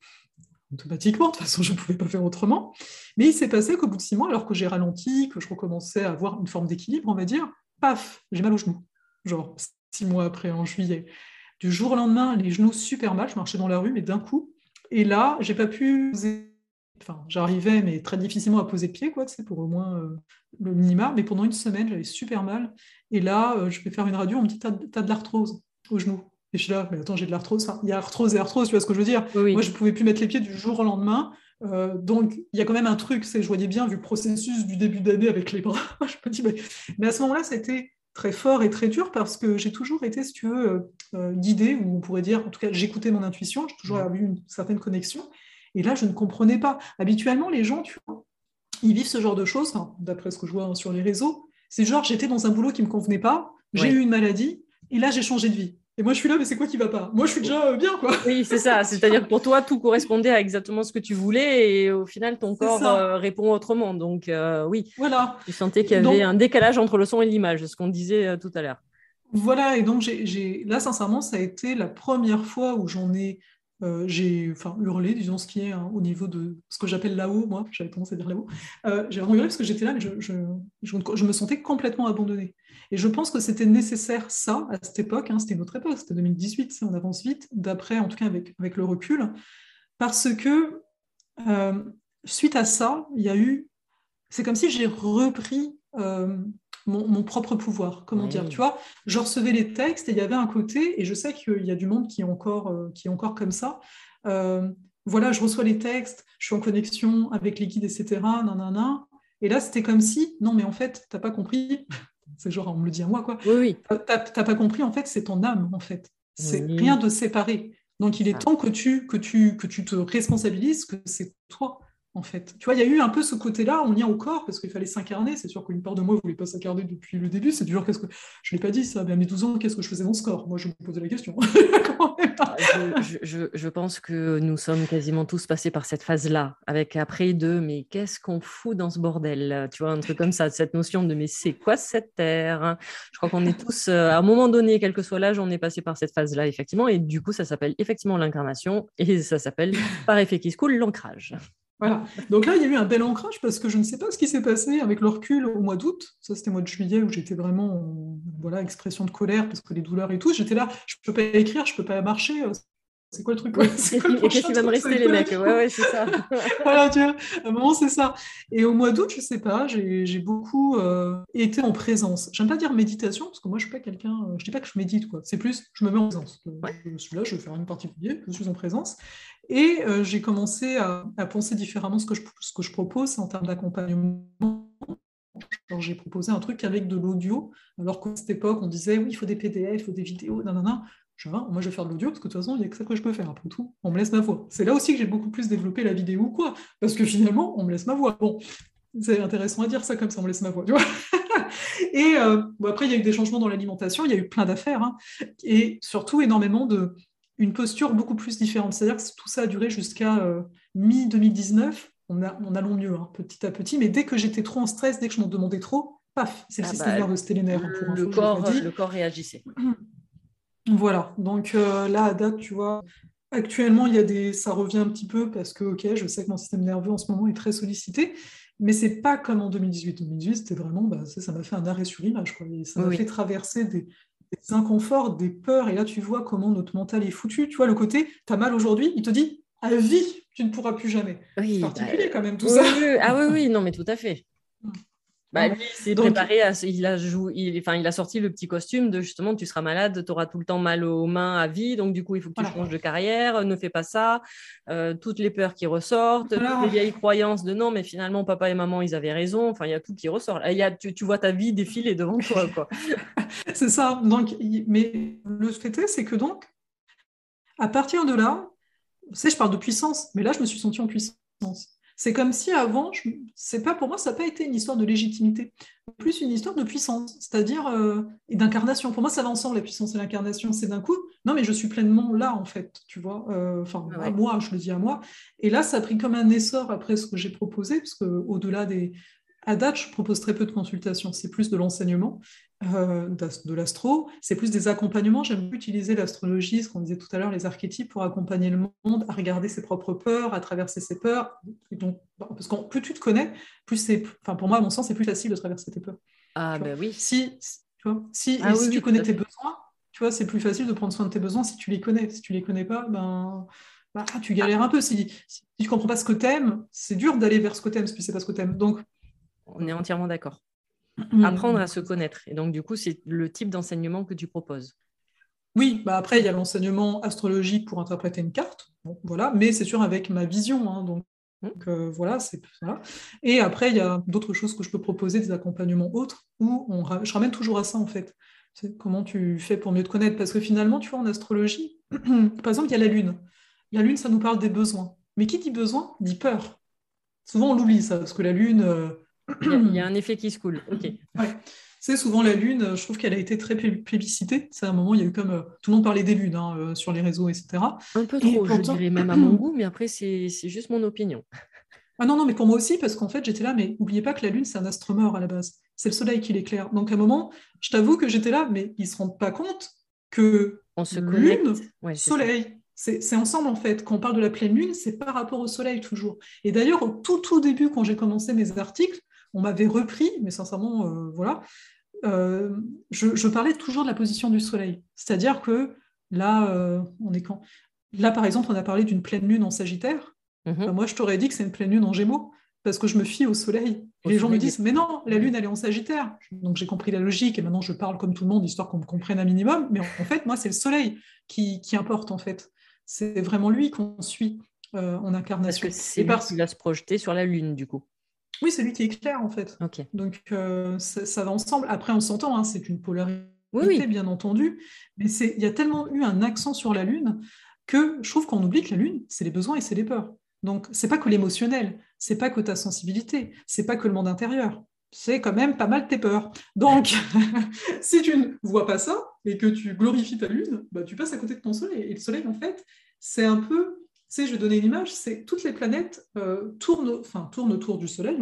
S2: automatiquement, de toute façon je ne pouvais pas faire autrement. Mais il s'est passé qu'au bout de six mois, alors que j'ai ralenti, que je recommençais à avoir une forme d'équilibre, on va dire, paf, j'ai mal aux genoux. Genre six mois après, en juillet. Du jour au lendemain, les genoux super mal, je marchais dans la rue, mais d'un coup. Et là, j'ai pas pu Enfin, j'arrivais, mais très difficilement à poser pied, quoi, c'est pour au moins euh, le minimum. Mais pendant une semaine, j'avais super mal. Et là, euh, je vais faire une radio, on me dit T'as de l'arthrose au genou. Et je suis là, mais attends, j'ai de l'arthrose. il y a arthrose et arthrose, tu vois ce que je veux dire? Moi, je ne pouvais plus mettre les pieds du jour au lendemain. Euh, donc, il y a quand même un truc, c'est je voyais bien, vu le processus du début d'année avec les bras. je me dis, mais... à ce moment-là, c'était très fort et très dur parce que j'ai toujours été, si tu veux, euh, euh, guidée, ou on pourrait dire, en tout cas, j'écoutais mon intuition, j'ai toujours eu une certaine connexion. Et là, je ne comprenais pas. Habituellement, les gens, tu vois, ils vivent ce genre de choses, d'après ce que je vois sur les réseaux. C'est genre, j'étais dans un boulot qui ne me convenait pas, j'ai eu une maladie, et là, j'ai changé de vie. Et moi, je suis là, mais c'est quoi qui va pas? Moi, je suis déjà euh, bien, quoi.
S1: Oui, c'est ça. C'est-à-dire que pour toi, tout correspondait à exactement ce que tu voulais et au final, ton corps euh, répond autrement. Donc, euh, oui.
S2: Voilà.
S1: Tu sentais qu'il y avait un décalage entre le son et l'image, ce qu'on disait tout à l'heure.
S2: Voilà. Et donc, j'ai, là, sincèrement, ça a été la première fois où j'en ai j'ai enfin, hurlé, disons ce qui est hein, au niveau de ce que j'appelle là-haut, moi, j'avais tendance à dire là-haut. J'ai vraiment hurlé parce que j'étais là, mais je, je, je, me sentais complètement abandonnée. Et je pense que c'était nécessaire, ça, à cette époque, hein, c'était une autre époque, c'était 2018, on avance vite, d'après, en tout cas avec, avec le recul, parce que euh, suite à ça, il y a eu. C'est comme si j'ai repris mon, propre pouvoir. Comment dire Tu vois, je recevais les textes et il y avait un côté, et je sais qu'il y a du monde qui est encore, euh, qui est encore comme ça. Euh, voilà, je reçois les textes, je suis en connexion avec les guides, etc. Nanana. Et là, c'était comme si, non, mais en fait, t'as pas compris. C'est genre, on me le dit à moi, quoi.
S1: Oui, oui.
S2: T'as pas compris, en fait, c'est ton âme, en fait. C'est rien de séparé. Donc, il est ah. temps que tu, que, tu, que tu te responsabilises que c'est toi en fait. Tu vois, il y a eu un peu ce côté-là, on a au corps, parce qu'il fallait s'incarner. C'est sûr qu'une part de moi ne voulait pas s'incarner depuis le début. C'est dur, qu'est-ce que. Je ne l'ai pas dit ça, mais à mes 12 ans, qu'est-ce que je faisais mon score Moi, je me posais la question.
S1: Ah, je, pense que nous sommes quasiment tous passés par cette phase-là, avec après de mais qu'est-ce qu'on fout dans ce bordel Tu vois, un truc comme ça, cette notion de mais c'est quoi cette terre Je crois qu'on est tous, euh, à un moment donné, quel que soit l'âge, on est passé par cette phase-là, effectivement. Et du coup, ça s'appelle effectivement l'incarnation et ça s'appelle, par effet qui se coule, l'ancrage.
S2: Voilà. Donc là, il y a eu un bel ancrage parce que je ne sais pas ce qui s'est passé avec le recul au mois d'août. Ça, c'était mois de juillet où j'étais vraiment en voilà, expression de colère parce que les douleurs et tout. J'étais là, je ne peux pas écrire, je ne peux pas marcher. Euh, c'est quoi le truc
S1: Et qu'est-ce qui va me rester, les mecs? Ouais, ouais, c'est ça.
S2: voilà, tu vois, à un moment, c'est ça. Et au mois d'août, je ne sais pas, j'ai beaucoup euh, été en présence. J'aime pas dire méditation, parce que moi, je ne suis pas quelqu'un, euh, je dis pas que je médite, quoi. C'est plus, je me mets en présence. Je suis là, je vais faire une particulier, je suis en présence. Et euh, j'ai commencé à, penser différemment ce que je, ce que je propose en termes d'accompagnement. J'ai proposé un truc avec de l'audio, alors qu'à cette époque, on disait oui, il faut des PDF, il faut des vidéos, non, Je moi, je vais faire de l'audio parce que de toute façon, il n'y a que ça que je peux faire. Après tout, on me laisse ma voix. C'est là aussi que j'ai beaucoup plus développé la vidéo ou quoi. Parce que finalement, on me laisse ma voix. Bon, c'est intéressant à dire ça comme ça, on me laisse ma voix. Tu vois et euh, bon, après, il y a eu des changements dans l'alimentation, il y a eu plein d'affaires. Hein. et surtout, énormément de, une posture beaucoup plus différente. C'est-à-dire que tout ça a duré jusqu'à euh, mi-2019. On, on allons mieux, hein, petit à petit. Mais dès que j'étais trop en stress, dès que je m'en demandais trop, paf, c'est le ah système bah, nerveux, nerfs.
S1: Pour le, corps, le corps réagissait.
S2: Voilà. Donc euh, là, à date, tu vois, actuellement, il y a des... ça revient un petit peu parce que, ok, je sais que mon système nerveux en ce moment est très sollicité. Mais c'est pas comme en 2018. 2018, c'était vraiment, bah, ça m'a fait un arrêt sur image. Quoi. ça m'a fait traverser des, des inconforts, des peurs. Et là, tu vois comment notre mental est foutu. Tu vois, le côté, tu as mal aujourd'hui, il te dit, à vie, tu ne pourras plus jamais. c'est particulier bah, quand même, tout ça.
S1: Ah oui, oui, non, mais tout à fait. Bah, lui, il s'est préparé, à, il, a joué, il, enfin, il a sorti le petit costume de justement, tu seras malade, tu auras tout le temps mal aux mains à vie, donc du coup, il faut que tu changes de carrière, ne fais pas ça. Euh, toutes les peurs qui ressortent, toutes les vieilles croyances de non, mais finalement, papa et maman, ils avaient raison. Enfin, il y a tout qui ressort. Il y a, tu, tu, vois ta vie défiler devant toi. Quoi.
S2: c'est ça. Donc, mais le fait est, c'est que donc, à partir de là, tu sais, je parle de puissance, mais là, je me suis sentie en puissance. C'est comme si avant, c'est pas pour moi, ça n'a pas été une histoire de légitimité, plus une histoire de puissance, c'est-à-dire euh, et d'incarnation. Pour moi, ça va ensemble la puissance et l'incarnation. C'est d'un coup, non mais je suis pleinement là en fait, tu vois. Euh, enfin, à moi, je le dis à moi. Et là, ça a pris comme un essor après ce que j'ai proposé, parce que au-delà des à date, je propose très peu de consultations, c'est plus de l'enseignement, euh, de l'astro, c'est plus des accompagnements. J'aime utiliser l'astrologie, ce qu'on disait tout à l'heure, les archétypes, pour accompagner le monde à regarder ses propres peurs, à traverser ses peurs. donc, parce que plus tu te connais, plus c'est, enfin pour moi, à mon sens, c'est plus facile de traverser tes peurs.
S1: Ah ben oui.
S2: Si, tu vois, si, ah si tu connais tes besoins, tu vois, c'est plus facile de prendre soin de tes besoins si tu les connais. Si tu les connais pas, ben bah, tu galères un peu. Si, si tu comprends pas ce que tu aimes, c'est dur d'aller vers ce que tu aimes si tu sais pas ce que tu aimes. Donc
S1: on est entièrement d'accord. Mm. Apprendre à se connaître. Et donc, du coup, c'est le type d'enseignement que tu proposes.
S2: Oui, bah après, il y a l'enseignement astrologique pour interpréter une carte. voilà, mais c'est sûr avec ma vision. Hein, donc, mm. euh, voilà, c'est ça. Et après, il y a d'autres choses que je peux proposer, des accompagnements autres, où on, je ramène toujours à ça, en fait. C'est comment tu fais pour mieux te connaître. Parce que finalement, tu vois, en astrologie, par exemple, il y a la Lune. La Lune, ça nous parle des besoins. Mais qui dit besoin, dit peur. Souvent, on l'oublie, ça, parce que la Lune... Euh,
S1: il y, a, un effet qui se coule. Ok.
S2: sais, souvent la Lune, je trouve qu'elle a été très plébiscitée. C'est un moment, il y a eu comme. Euh, tout le monde parlait des lunes hein, euh, sur les réseaux, etc.
S1: Un peu trop, je dirais même à mon goût, mais après, c'est juste mon opinion.
S2: Ah non, non, mais pour moi aussi, parce qu'en fait, j'étais là, mais n'oubliez pas que la Lune, c'est un astre mort à la base. C'est le Soleil qui l'éclaire. Donc à un moment, je t'avoue que j'étais là, mais ils ne se rendent pas compte que
S1: On se
S2: Lune, Soleil, c'est ensemble en fait. Quand on parle de la pleine Lune, c'est par rapport au Soleil toujours. Et d'ailleurs, au tout, tout début, quand j'ai commencé mes articles, on m'avait repris, mais sincèrement, euh, voilà, euh, je, parlais toujours de la position du Soleil. C'est-à-dire que là, euh, on est quand Là, par exemple, on a parlé d'une pleine lune en Sagittaire. Mhm. Ben, moi, je t'aurais dit que c'est une pleine lune en Gémeaux, parce que je me fie au Soleil. les gens me disent, mais non, la lune, elle est en Sagittaire. Donc, j'ai compris la logique, et maintenant, je parle comme tout le monde, histoire qu'on me comprenne un minimum. Mais en fait, moi, c'est le Soleil qui, importe, en fait. C'est vraiment lui qu'on suit en incarnation.
S1: Parce que c'est parce... qu'il va se projeter sur la lune, du coup.
S2: Oui, c'est lui qui éclaire en fait. Donc euh, ça, va ensemble. Après, on s'entend, hein, c'est une polarité, bien entendu, mais il y a tellement eu un accent sur la Lune que je trouve qu'on oublie que la Lune, c'est les besoins et c'est les peurs. Donc, c'est pas que l'émotionnel, c'est pas que ta sensibilité, c'est pas que le monde intérieur, c'est quand même pas mal tes peurs. Donc, si tu ne vois pas ça et que tu glorifies ta Lune, bah, tu passes à côté de ton Soleil. Et le Soleil, en fait, c'est un peu sais, je vais donner une image, c'est toutes les planètes euh, tournent, enfin, tournent autour du Soleil,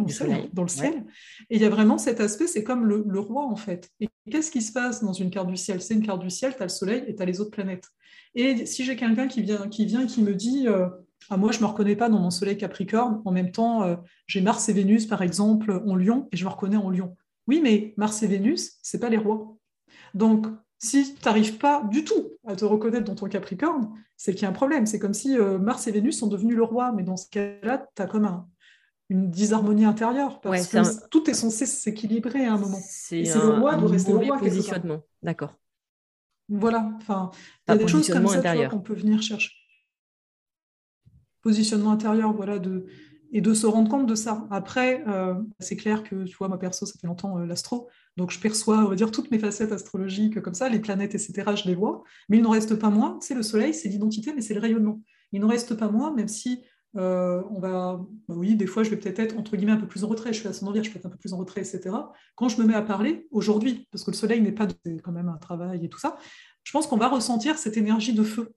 S2: dans le ciel. Et il y a vraiment cet aspect, c'est comme le, roi, en fait. Et qu'est-ce qui se passe dans une carte du ciel? C'est une carte du ciel, tu as le Soleil et tu as les autres planètes. Et si j'ai quelqu'un qui vient, qui vient qui me dit, euh, ah, moi, je ne me reconnais pas dans mon Soleil Capricorne, en même temps, euh, j'ai Mars et Vénus, par exemple, en Lion, et je me reconnais en Lion. Oui, mais Mars et Vénus, c'est pas les rois. Donc, si tu n'arrives pas du tout à te reconnaître dans ton Capricorne, c'est qu'il y a un problème. C'est comme si euh, Mars et Vénus sont devenus le roi, mais dans ce cas-là, tu as comme une disharmonie intérieure, parce que tout est censé s'équilibrer à un moment.
S1: C'est le roi de rester le roi. positionnement, d'accord.
S2: Voilà, enfin, il y a des choses comme ça qu'on peut venir chercher. Positionnement intérieur, voilà, de, et de se rendre compte de ça. Après, euh, c'est clair que, tu vois, moi perso, ça fait longtemps euh, l'astro, donc je perçois, on va dire, toutes mes facettes astrologiques comme ça, les planètes, etc., je les vois, mais il n'en reste pas moins, c'est le soleil, c'est l'identité, mais c'est le rayonnement. Il n'en reste pas moins, même si euh, on va, bah oui, des fois, je vais peut-être être, entre guillemets, un peu plus en retrait, je suis à son envers, je peux être un peu plus en retrait, etc. Quand je me mets à parler, aujourd'hui, parce que le soleil n'est pas quand même un travail et tout ça, je pense qu'on va ressentir cette énergie de feu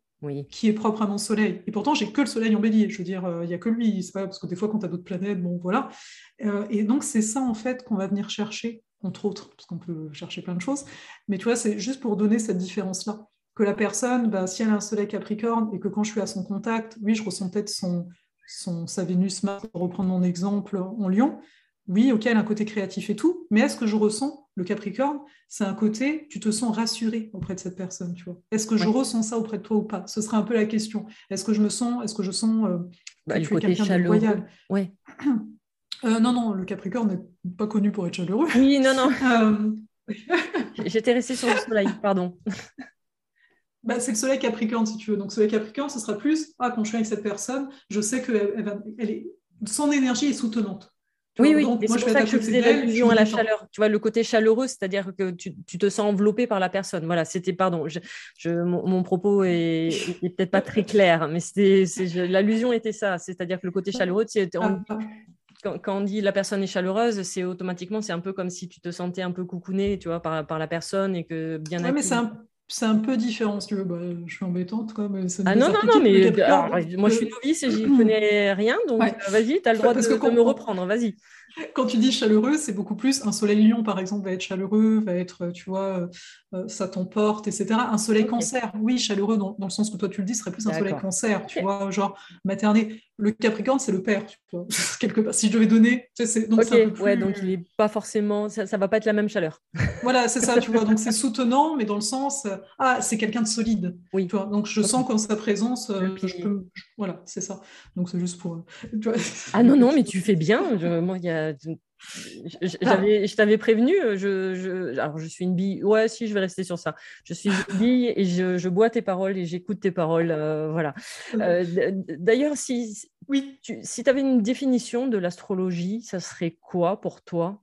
S2: qui est propre à mon soleil. Et pourtant, j'ai que le soleil en bélier. Je veux dire, euh, il n'y a que lui. C'est pas parce que des fois, quand tu as d'autres planètes, bon, voilà. Euh, et donc, c'est ça, en fait, qu'on va venir chercher, entre autres, parce qu'on peut chercher plein de choses. Mais tu vois, c'est juste pour donner cette différence-là. Que la personne, bah, si elle a un soleil capricorne et que quand je suis à son contact, oui, je ressens peut-être son, son, sa Vénus, Mars, pour reprendre mon exemple, en Lion, oui, ok, elle a un côté créatif et tout, mais est-ce que je ressens le Capricorne? C'est un côté, tu te sens rassuré auprès de cette personne, tu vois. Est-ce que je ressens ça auprès de toi ou pas? Ce serait un peu la question. Est-ce que je me sens, est-ce que je sens euh,
S1: bah, de loyal
S2: ouais. Euh, non, non, le Capricorne n'est pas connu pour être chaleureux.
S1: Oui, non, non. Euh, J'étais restée sur le soleil, pardon.
S2: Bah, c'est le soleil Capricorne, si tu veux. Donc, soleil Capricorne, ce sera plus, ah, quand je suis avec cette personne, je sais que elle est, son énergie est soutenante.
S1: Oui, oui, c'est pour ça que je faisais l'allusion à la chaleur. Tu vois, le côté chaleureux, c'est-à-dire que tu, te sens enveloppé par la personne. Voilà, c'était, pardon, je, mon, propos est, peut-être pas très clair, mais l'allusion était ça. C'est-à-dire que le côté chaleureux, ah, ah. Quand, quand, on dit la personne est chaleureuse, c'est automatiquement, c'est un peu comme si tu te sentais un peu coucouné, tu vois, par, par la personne et que bien
S2: ouais, mais c'est un, c'est un peu différent, si tu veux. Bah, je suis embêtante, quoi. Mais
S1: ah non, non, non, mais moi, je suis novice et j'y connais rien, donc euh, vas-y, tu as le droit de, de, me reprendre, vas-y.
S2: Quand tu dis chaleureux, c'est beaucoup plus un soleil lion, par exemple, va être chaleureux, va être, tu vois, euh, euh, ça t'emporte, etc. Un soleil cancer, oui, chaleureux, dans, dans, le sens que toi tu le dis, serait plus un soleil cancer, tu vois, genre materné. Le Capricorne, c'est le père, tu vois, quelque part. Si je devais donner, tu sais,
S1: donc peu plus... ouais, donc il n'est pas forcément, ça, ça va pas être la même chaleur.
S2: voilà, c'est ça, tu vois, donc c'est soutenant, mais dans le sens, ah, c'est quelqu'un de solide,
S1: oui.
S2: tu vois, donc je sens qu'en sa présence, euh, je peux, voilà, c'est ça. Donc c'est juste pour,
S1: tu vois. Ah non, non, mais tu fais bien. Je, moi, il y a je t'avais prévenu, je, je, alors je suis une bille, ouais, si, je vais rester sur ça. Je suis une bille et je, bois tes paroles et j'écoute tes paroles. Euh, voilà. Euh, d'ailleurs, si, oui. tu si avais une définition de l'astrologie, ça serait quoi pour toi?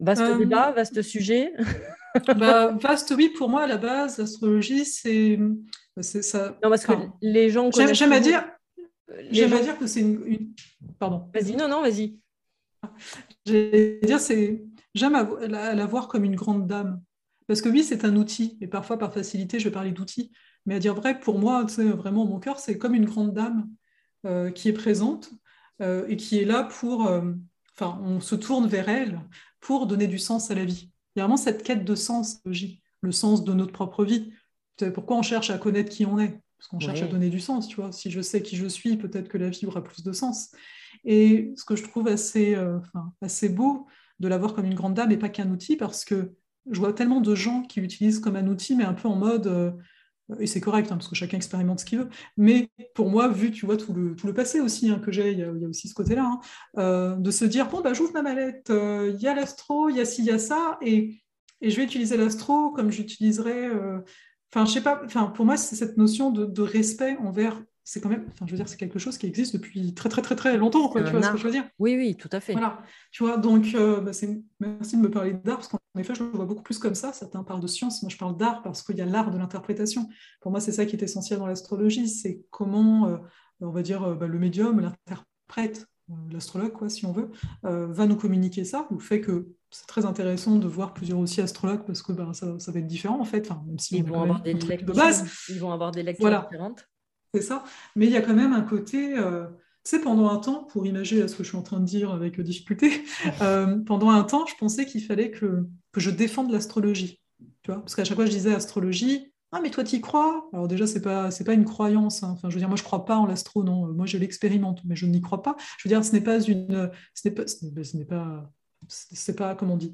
S1: Vaste euh, débat, vaste sujet?
S2: Bah, Vaste, oui, pour moi, à la base, l'astrologie, c'est ça.
S1: Non, parce que les gens.
S2: J'aime à dire. J'aime à dire que c'est une, Pardon.
S1: Vas-y, non, non, vas-y.
S2: Dire, c'est j'aime la, voir comme une grande dame. Parce que oui, c'est un outil, et parfois par facilité, je vais parler d'outils. Mais à dire vrai, pour moi, vraiment, mon cœur, c'est comme une grande dame euh, qui est présente euh, et qui est là pour. Euh, enfin, on se tourne vers elle pour donner du sens à la vie. Il y a vraiment cette quête de sens, le sens de notre propre vie. Pourquoi on cherche à connaître qui on est? Parce qu'on cherche à donner du sens, tu vois. Si je sais qui je suis, peut-être que la vie aura plus de sens. Et ce que je trouve assez, assez beau de l'avoir comme une grande dame et pas qu'un outil, parce que je vois tellement de gens qui l'utilisent comme un outil, mais un peu en mode et c'est correct, hein, parce que chacun expérimente ce qu'il veut. Mais pour moi, vu tu vois tout le, tout le passé aussi hein, que j'ai, il, y, a aussi ce côté-là, hein, euh, de se dire bon bah j'ouvre ma mallette, euh, il y a l'astro, il y a ci, il y a ça, et, et je vais utiliser l'astro comme j'utiliserais. Euh, enfin, je sais pas. Enfin, pour moi, c'est cette notion de, de respect envers c'est quand même, enfin, je veux dire, c'est quelque chose qui existe depuis très, très, très, très longtemps, quoi, tu vois ce que je veux dire?
S1: Oui, oui, tout à fait.
S2: Voilà, tu vois, donc, euh, bah, merci de me parler d'art, parce qu'en effet, je le vois beaucoup plus comme ça. Certains parlent de science, moi, je parle d'art parce qu'il y a l'art de l'interprétation. Pour moi, c'est ça qui est essentiel dans l'astrologie, c'est comment, euh, on va dire, euh, bah, le médium, l'interprète, l'astrologue, quoi, si on veut, va nous communiquer ça, ou fait que c'est très intéressant de voir plusieurs aussi astrologues parce que bah, ça, ça, va être différent en fait, enfin, même si
S1: ils, vont avoir des lectures, de base. ils vont avoir des lectures différentes.
S2: C'est ça. Mais il y a quand même un côté. Euh, tu sais, pendant un temps, pour imaginer ce que je suis en train de dire avec difficulté, euh, pendant un temps, je pensais qu'il fallait que, que je défende l'astrologie. Tu vois Parce qu'à chaque fois, je disais astrologie. Ah, mais toi, tu y crois? Alors, déjà, ce n'est pas, pas une croyance. Hein. Enfin, je veux dire, moi, je ne crois pas en l'astro, non. Moi, je l'expérimente, mais je n'y crois pas. Je veux dire, ce n'est pas une. Ce n'est pas. Ce n'est pas. C'est pas, comment on dit?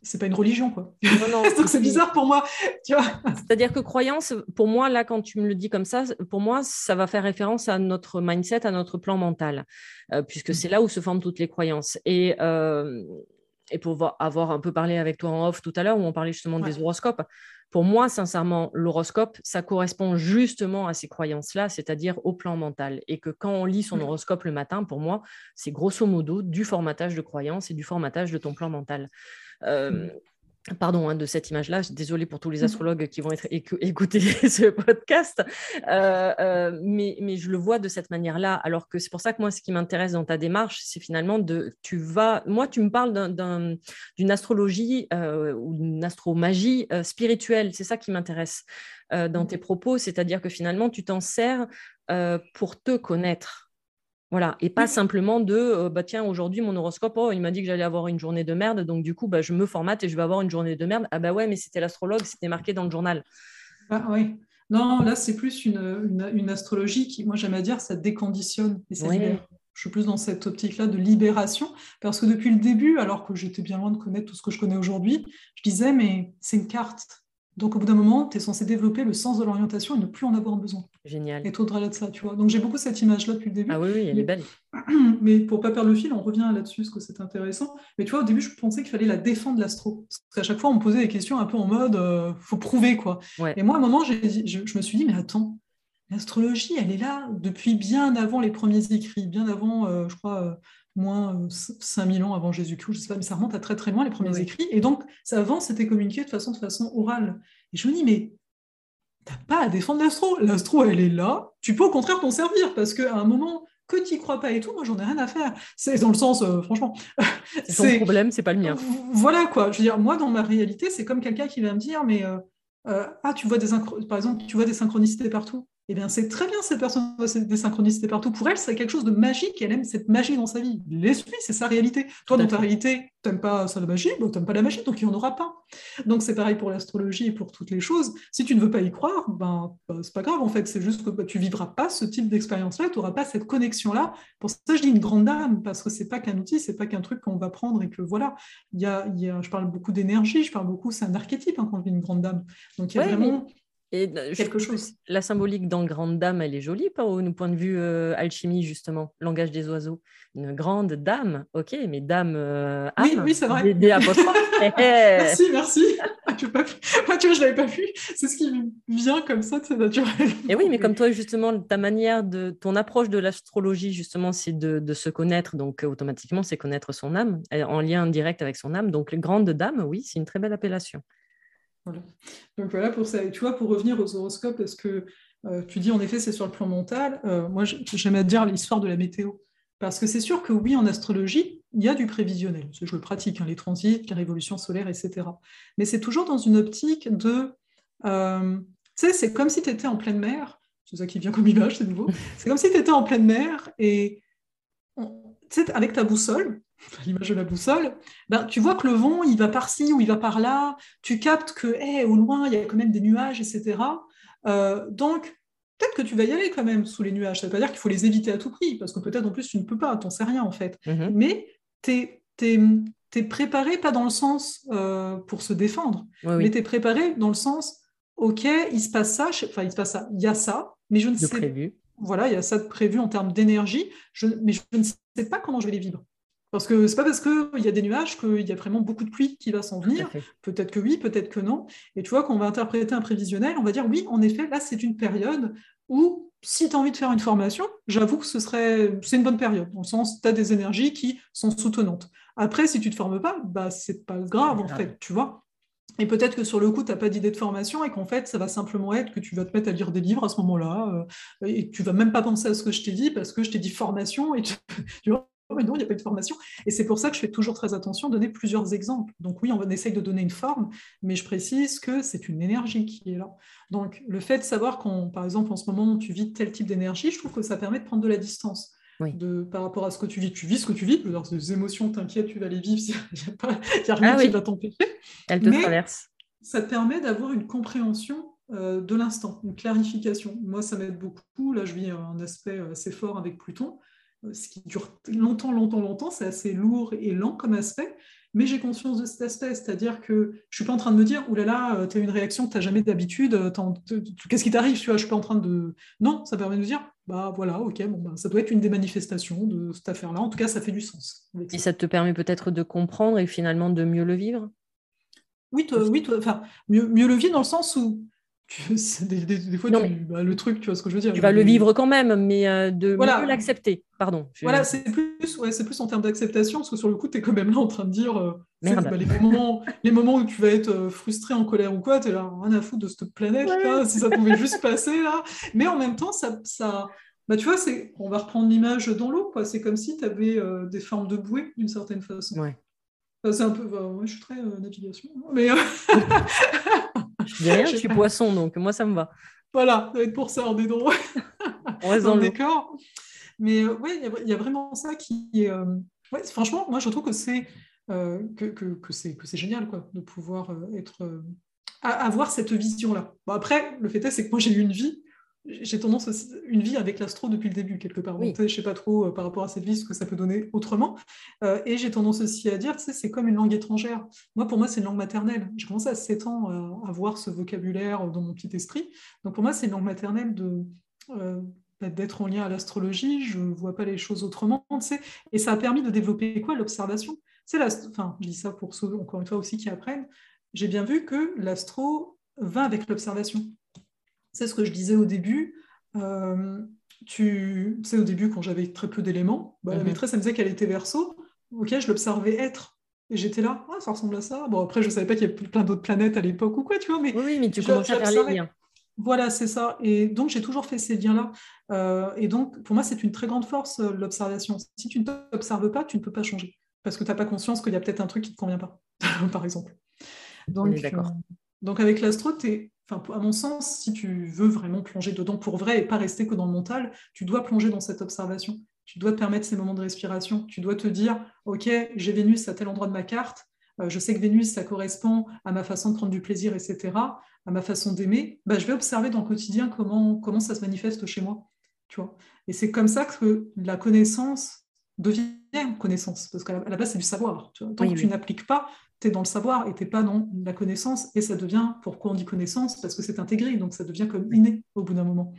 S2: C'est pas une religion, quoi. Non, c'est bizarre pour moi, tu vois.
S1: C'est-à-dire que croyance, pour moi, là, quand tu me le dis comme ça, pour moi, ça va faire référence à notre mindset, à notre plan mental, euh, puisque c'est là où se forment toutes les croyances. Et, euh, et pour avoir un peu parlé avec toi en off tout à l'heure, où on parlait justement des horoscopes, pour moi, sincèrement, l'horoscope, ça correspond justement à ces croyances-là, c'est-à-dire au plan mental. Et que quand on lit son horoscope le matin, pour moi, c'est grosso modo du formatage de croyances et du formatage de ton plan mental. Euh, pardon hein, de cette image-là, désolée pour tous les mmh. astrologues qui vont être écouter ce podcast, euh, euh, mais, mais, je le vois de cette manière-là, alors que c'est pour ça que moi, ce qui m'intéresse dans ta démarche, c'est finalement de, tu vas, moi, tu me parles d'une astrologie ou d'une astromagie spirituelle, c'est ça qui m'intéresse dans mmh. tes propos, c'est-à-dire que finalement, tu t'en sers pour te connaître. Voilà, et pas simplement de euh, bah tiens, aujourd'hui mon horoscope, oh, il m'a dit que j'allais avoir une journée de merde, donc du coup bah, je me formate et je vais avoir une journée de merde. Ah bah ouais, mais c'était l'astrologue, c'était marqué dans le journal.
S2: Ah oui. Non, là c'est plus une, une, astrologie qui, moi j'aime à dire, ça déconditionne et ça libère. Je suis plus dans cette optique-là de libération, parce que depuis le début, alors que j'étais bien loin de connaître tout ce que je connais aujourd'hui, je disais, mais c'est une carte. Donc, au bout d'un moment, tu es censé développer le sens de l'orientation et ne plus en avoir besoin.
S1: Génial.
S2: Et au-delà de ça, tu vois. Donc, j'ai beaucoup cette image-là depuis le début.
S1: Ah oui, oui, elle est belle.
S2: Mais pour pas perdre le fil, on revient là-dessus, parce que c'est intéressant. Mais tu vois, au début, je pensais qu'il fallait la défendre, l'astro. Parce qu'à chaque fois, on me posait des questions un peu en mode, euh, faut prouver, quoi. Et moi, à un moment, je, je me suis dit, mais attends, l'astrologie, elle est là depuis bien avant les premiers écrits, bien avant, euh, je crois, euh, moins 5000 ans avant Jésus-Christ, je sais pas, mais ça remonte à très très loin les premiers écrits. Et donc, ça avant, c'était communiqué de façon, de façon orale. Et je me dis, mais t'as pas à défendre l'astro. L'astro, elle est là. Tu peux au contraire t'en servir parce qu'à un moment que tu n'y crois pas et tout, moi, j'en ai rien à faire. C'est dans le sens, euh, franchement.
S1: C'est ton problème, c'est pas le mien.
S2: Voilà, quoi. Je veux dire, moi, dans ma réalité, c'est comme quelqu'un qui va me dire, mais euh, euh, ah, tu vois des par exemple, tu vois des synchronicités partout eh bien, c'est très bien cette personne des synchronicités partout. Pour elle, c'est quelque chose de magique. Elle aime cette magie dans sa vie. L'esprit, c'est sa réalité. Toi, dans ta réalité, tu n'aimes pas ça la magie, tu n'aimes pas la magie, donc il n'y en aura pas. Donc, c'est pareil pour l'astrologie et pour toutes les choses. Si tu ne veux pas y croire, ben, ben c'est pas grave, en fait. C'est juste que tu bah, tu vivras pas ce type d'expérience-là, tu n'auras pas cette connexion-là. Pour ça, je dis une grande âme, parce que c'est pas qu'un outil, c'est pas qu'un truc qu'on va prendre et que voilà. Il y a, il y a je parle beaucoup d'énergie, je parle beaucoup, c'est un archétype hein, quand on dit une grande dame. Donc, il y a vraiment.
S1: Et quelque chose. La symbolique dans Grande Dame, elle est jolie, pas au point de vue euh, alchimie, justement, langage des oiseaux. Une grande dame, ok, mais dame euh,
S2: Oui, oui, c'est vrai. merci, merci. Ah, tu vois, je l'avais pas vu. C'est ce qui vient comme ça, c'est naturel.
S1: Et oui, mais comme toi, justement, ta manière de, ton approche de l'astrologie, justement, c'est de, de, se connaître. Donc, automatiquement, c'est connaître son âme, en lien direct avec son âme. Donc, grande dame, oui, c'est une très belle appellation.
S2: Donc voilà pour ça. Et tu vois, pour revenir aux horoscopes, parce que euh, tu dis en effet c'est sur le plan mental, euh, moi j'aime à dire l'histoire de la météo. Parce que c'est sûr que oui, en astrologie, il y a du prévisionnel. Je le pratique, hein, les transits, les révolutions solaires, etc. Mais c'est toujours dans une optique de... Euh, tu sais, c'est comme si tu étais en pleine mer. C'est ça qui vient comme image, c'est nouveau. C'est comme si tu étais en pleine mer et avec ta boussole, l'image de la boussole, ben, tu vois que le vent, il va par-ci ou il va par-là, tu captes que au loin, il y a quand même des nuages, etc. Euh, donc, peut-être que tu vas y aller quand même sous les nuages. Ça ne veut pas dire qu'il faut les éviter à tout prix, parce que peut-être en plus tu ne peux pas, t'en sais rien en fait. Mm-hmm. Mais tu es, préparé, pas dans le sens euh, pour se défendre, mais tu es préparé dans le sens, ok, il se passe ça, enfin il se passe ça, il y a ça, mais je ne sais
S1: prévu.
S2: Voilà, il y a ça de prévu en termes d'énergie, mais je ne sais pas comment je vais les vivre. Parce que c'est pas parce qu'il y a des nuages qu'il y a vraiment beaucoup de pluie qui va s'en venir. Peut-être que oui, peut-être que non. Et tu vois, quand on va interpréter un prévisionnel, on va dire oui, en effet, là, c'est une période où, si tu as envie de faire une formation, j'avoue que ce serait, c'est une bonne période, dans le sens, tu as des énergies qui sont soutenantes. Après, si tu ne te formes pas, bah, c'est pas grave, en fait, tu vois. Et peut-être que sur le coup, tu n'as pas d'idée de formation et qu'en fait, ça va simplement être que tu vas te mettre à lire des livres à ce moment-là euh, et tu vas même pas penser à ce que je t'ai dit parce que je t'ai dit formation et tu, tu vois, mais non, il n'y a pas de formation. Et c'est pour ça que je fais toujours très attention à donner plusieurs exemples. Donc oui, on essaye de donner une forme, mais je précise que c'est une énergie qui est là. Donc le fait de savoir quand, par exemple, en ce moment, tu vis tel type d'énergie, je trouve que ça permet de prendre de la distance. De, par rapport à ce que tu vis. Tu vis ce que tu vis, alors, des émotions, t'inquiète, tu vas les vivre, il n'y a, rien ah qui va t'empêcher.
S1: Elle te traverse.
S2: Ça te permet d'avoir une compréhension euh, de l'instant, une clarification. Moi, ça m'aide beaucoup. Là, je vis un aspect assez fort avec Pluton ce qui dure longtemps, longtemps, longtemps, c'est assez lourd et lent comme aspect, mais j'ai conscience de cet aspect, c'est-à-dire que je suis pas en train de me dire, oulala, là là, tu as une réaction que tu n'as jamais d'habitude, euh, qu'est-ce qui t'arrive, tu vois, je suis pas en train de... Non, ça permet de me dire, bah voilà, ok, bon, bah, ça doit être une des manifestations de cette affaire-là, en tout cas, ça fait du sens.
S1: Et ça te permet peut-être de comprendre et finalement de mieux le vivre?
S2: Oui, oui enfin, mieux, mieux le vivre dans le sens où des, fois, bah, le truc, tu vois ce que je veux dire.
S1: Tu vas le vivre quand même, mais euh, de mieux l'accepter. Pardon.
S2: Voilà, c'est plus, ouais, c'est plus en termes d'acceptation, parce que sur le coup, tu es quand même là en train de dire euh, bah, les, moments, les moments où tu vas être euh, frustré, en colère ou quoi, tu es là, rien à foutre de cette planète, si ça pouvait juste passer là. Mais en même temps, ça, ça, bah, tu vois, c'est, on va reprendre l'image dans l'eau, quoi. C'est comme si tu avais des formes de bouée d'une certaine façon.
S1: Ouais.
S2: c'est un peu, moi, je suis très navigation, mais.
S1: Je dis rien, je suis poisson, donc moi, ça me va.
S2: Voilà, ça va être pour ça, on est dans,
S1: on reste dans, le décor.
S2: Mais euh, oui, il y, a vraiment ça qui est. Euh, ouais, franchement, moi, je trouve que c'est euh, que, que, que c'est génial quoi, de pouvoir être. avoir cette vision-là. Bon, après, le fait est, c'est que moi, j'ai eu une vie j'ai tendance aussi, une vie avec l'astro depuis le début, quelque part. je ne sais pas trop euh, par rapport à cette vie ce que ça peut donner autrement. Euh, et j'ai tendance aussi à dire, tu sais, c'est comme une langue étrangère. Moi, pour moi, c'est une langue maternelle. J'ai commencé à 7 ans euh, à avoir ce vocabulaire dans mon petit esprit. Donc pour moi, c'est une langue maternelle de, bah, d'être en lien à l'astrologie. Je ne vois pas les choses autrement. Tu sais. Et ça a permis de développer quoi? L'observation. C'est enfin, je dis ça pour ceux, encore une fois, aussi qui apprennent. J'ai bien vu que l'astro va avec l'observation. C'est ce que je disais au début. Euh, tu sais, au début, quand j'avais très peu d'éléments, bah, la mhm. maîtresse, elle me disait qu'elle était verso. Ok, je l'observais être. Et j'étais là, ah, ça ressemble à ça. Bon, après, je ne savais pas qu'il y avait plein d'autres planètes à l'époque ou quoi, tu vois. Mais
S1: oui, mais tu commences à faire les liens.
S2: Voilà, c'est ça. Et donc, j'ai toujours fait ces liens-là. Euh, et donc, pour moi, c'est une très grande force, euh, l'observation. Si tu ne t'observes pas, tu ne peux pas changer. Parce que tu n'as pas conscience qu'il y a peut-être un truc qui ne te convient pas, par exemple.
S1: Donc, d'accord.
S2: Donc avec l'astro, à mon sens, si tu veux vraiment plonger dedans pour vrai et pas rester que dans le mental, tu dois plonger dans cette observation. Tu dois te permettre ces moments de respiration. Tu dois te dire, OK, j'ai Vénus à tel endroit de ma carte. Euh, je sais que Vénus, ça correspond à ma façon de prendre du plaisir, etc., à ma façon d'aimer. Bah, je vais observer dans le quotidien comment, comment ça se manifeste chez moi. Tu vois et c'est comme ça que la connaissance devient connaissance. Parce qu'à la base, c'est du savoir. Tant que tu n'appliques pas, tu es dans le savoir et tu pas dans la connaissance. Et ça devient, pourquoi on dit connaissance? Parce que c'est intégré, donc ça devient comme inné au bout d'un moment.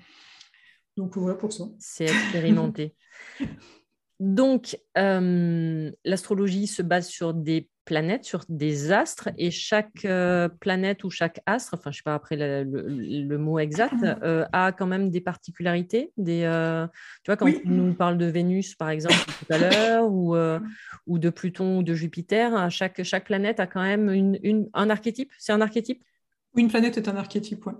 S2: Donc voilà pour ça.
S1: C'est expérimenté. donc, euh, l'astrologie se base sur des planètes, sur des astres, et chaque euh, planète ou chaque astre, enfin je sais pas après le, mot exact, euh, a quand même des particularités. Des, euh, tu vois, quand on nous parle de Vénus, par exemple, tout à l'heure, ou, ou de Pluton ou de Jupiter, hein, chaque, chaque planète a quand même une, un archétype. C'est un archétype?
S2: Oui, une planète est un archétype, ouais.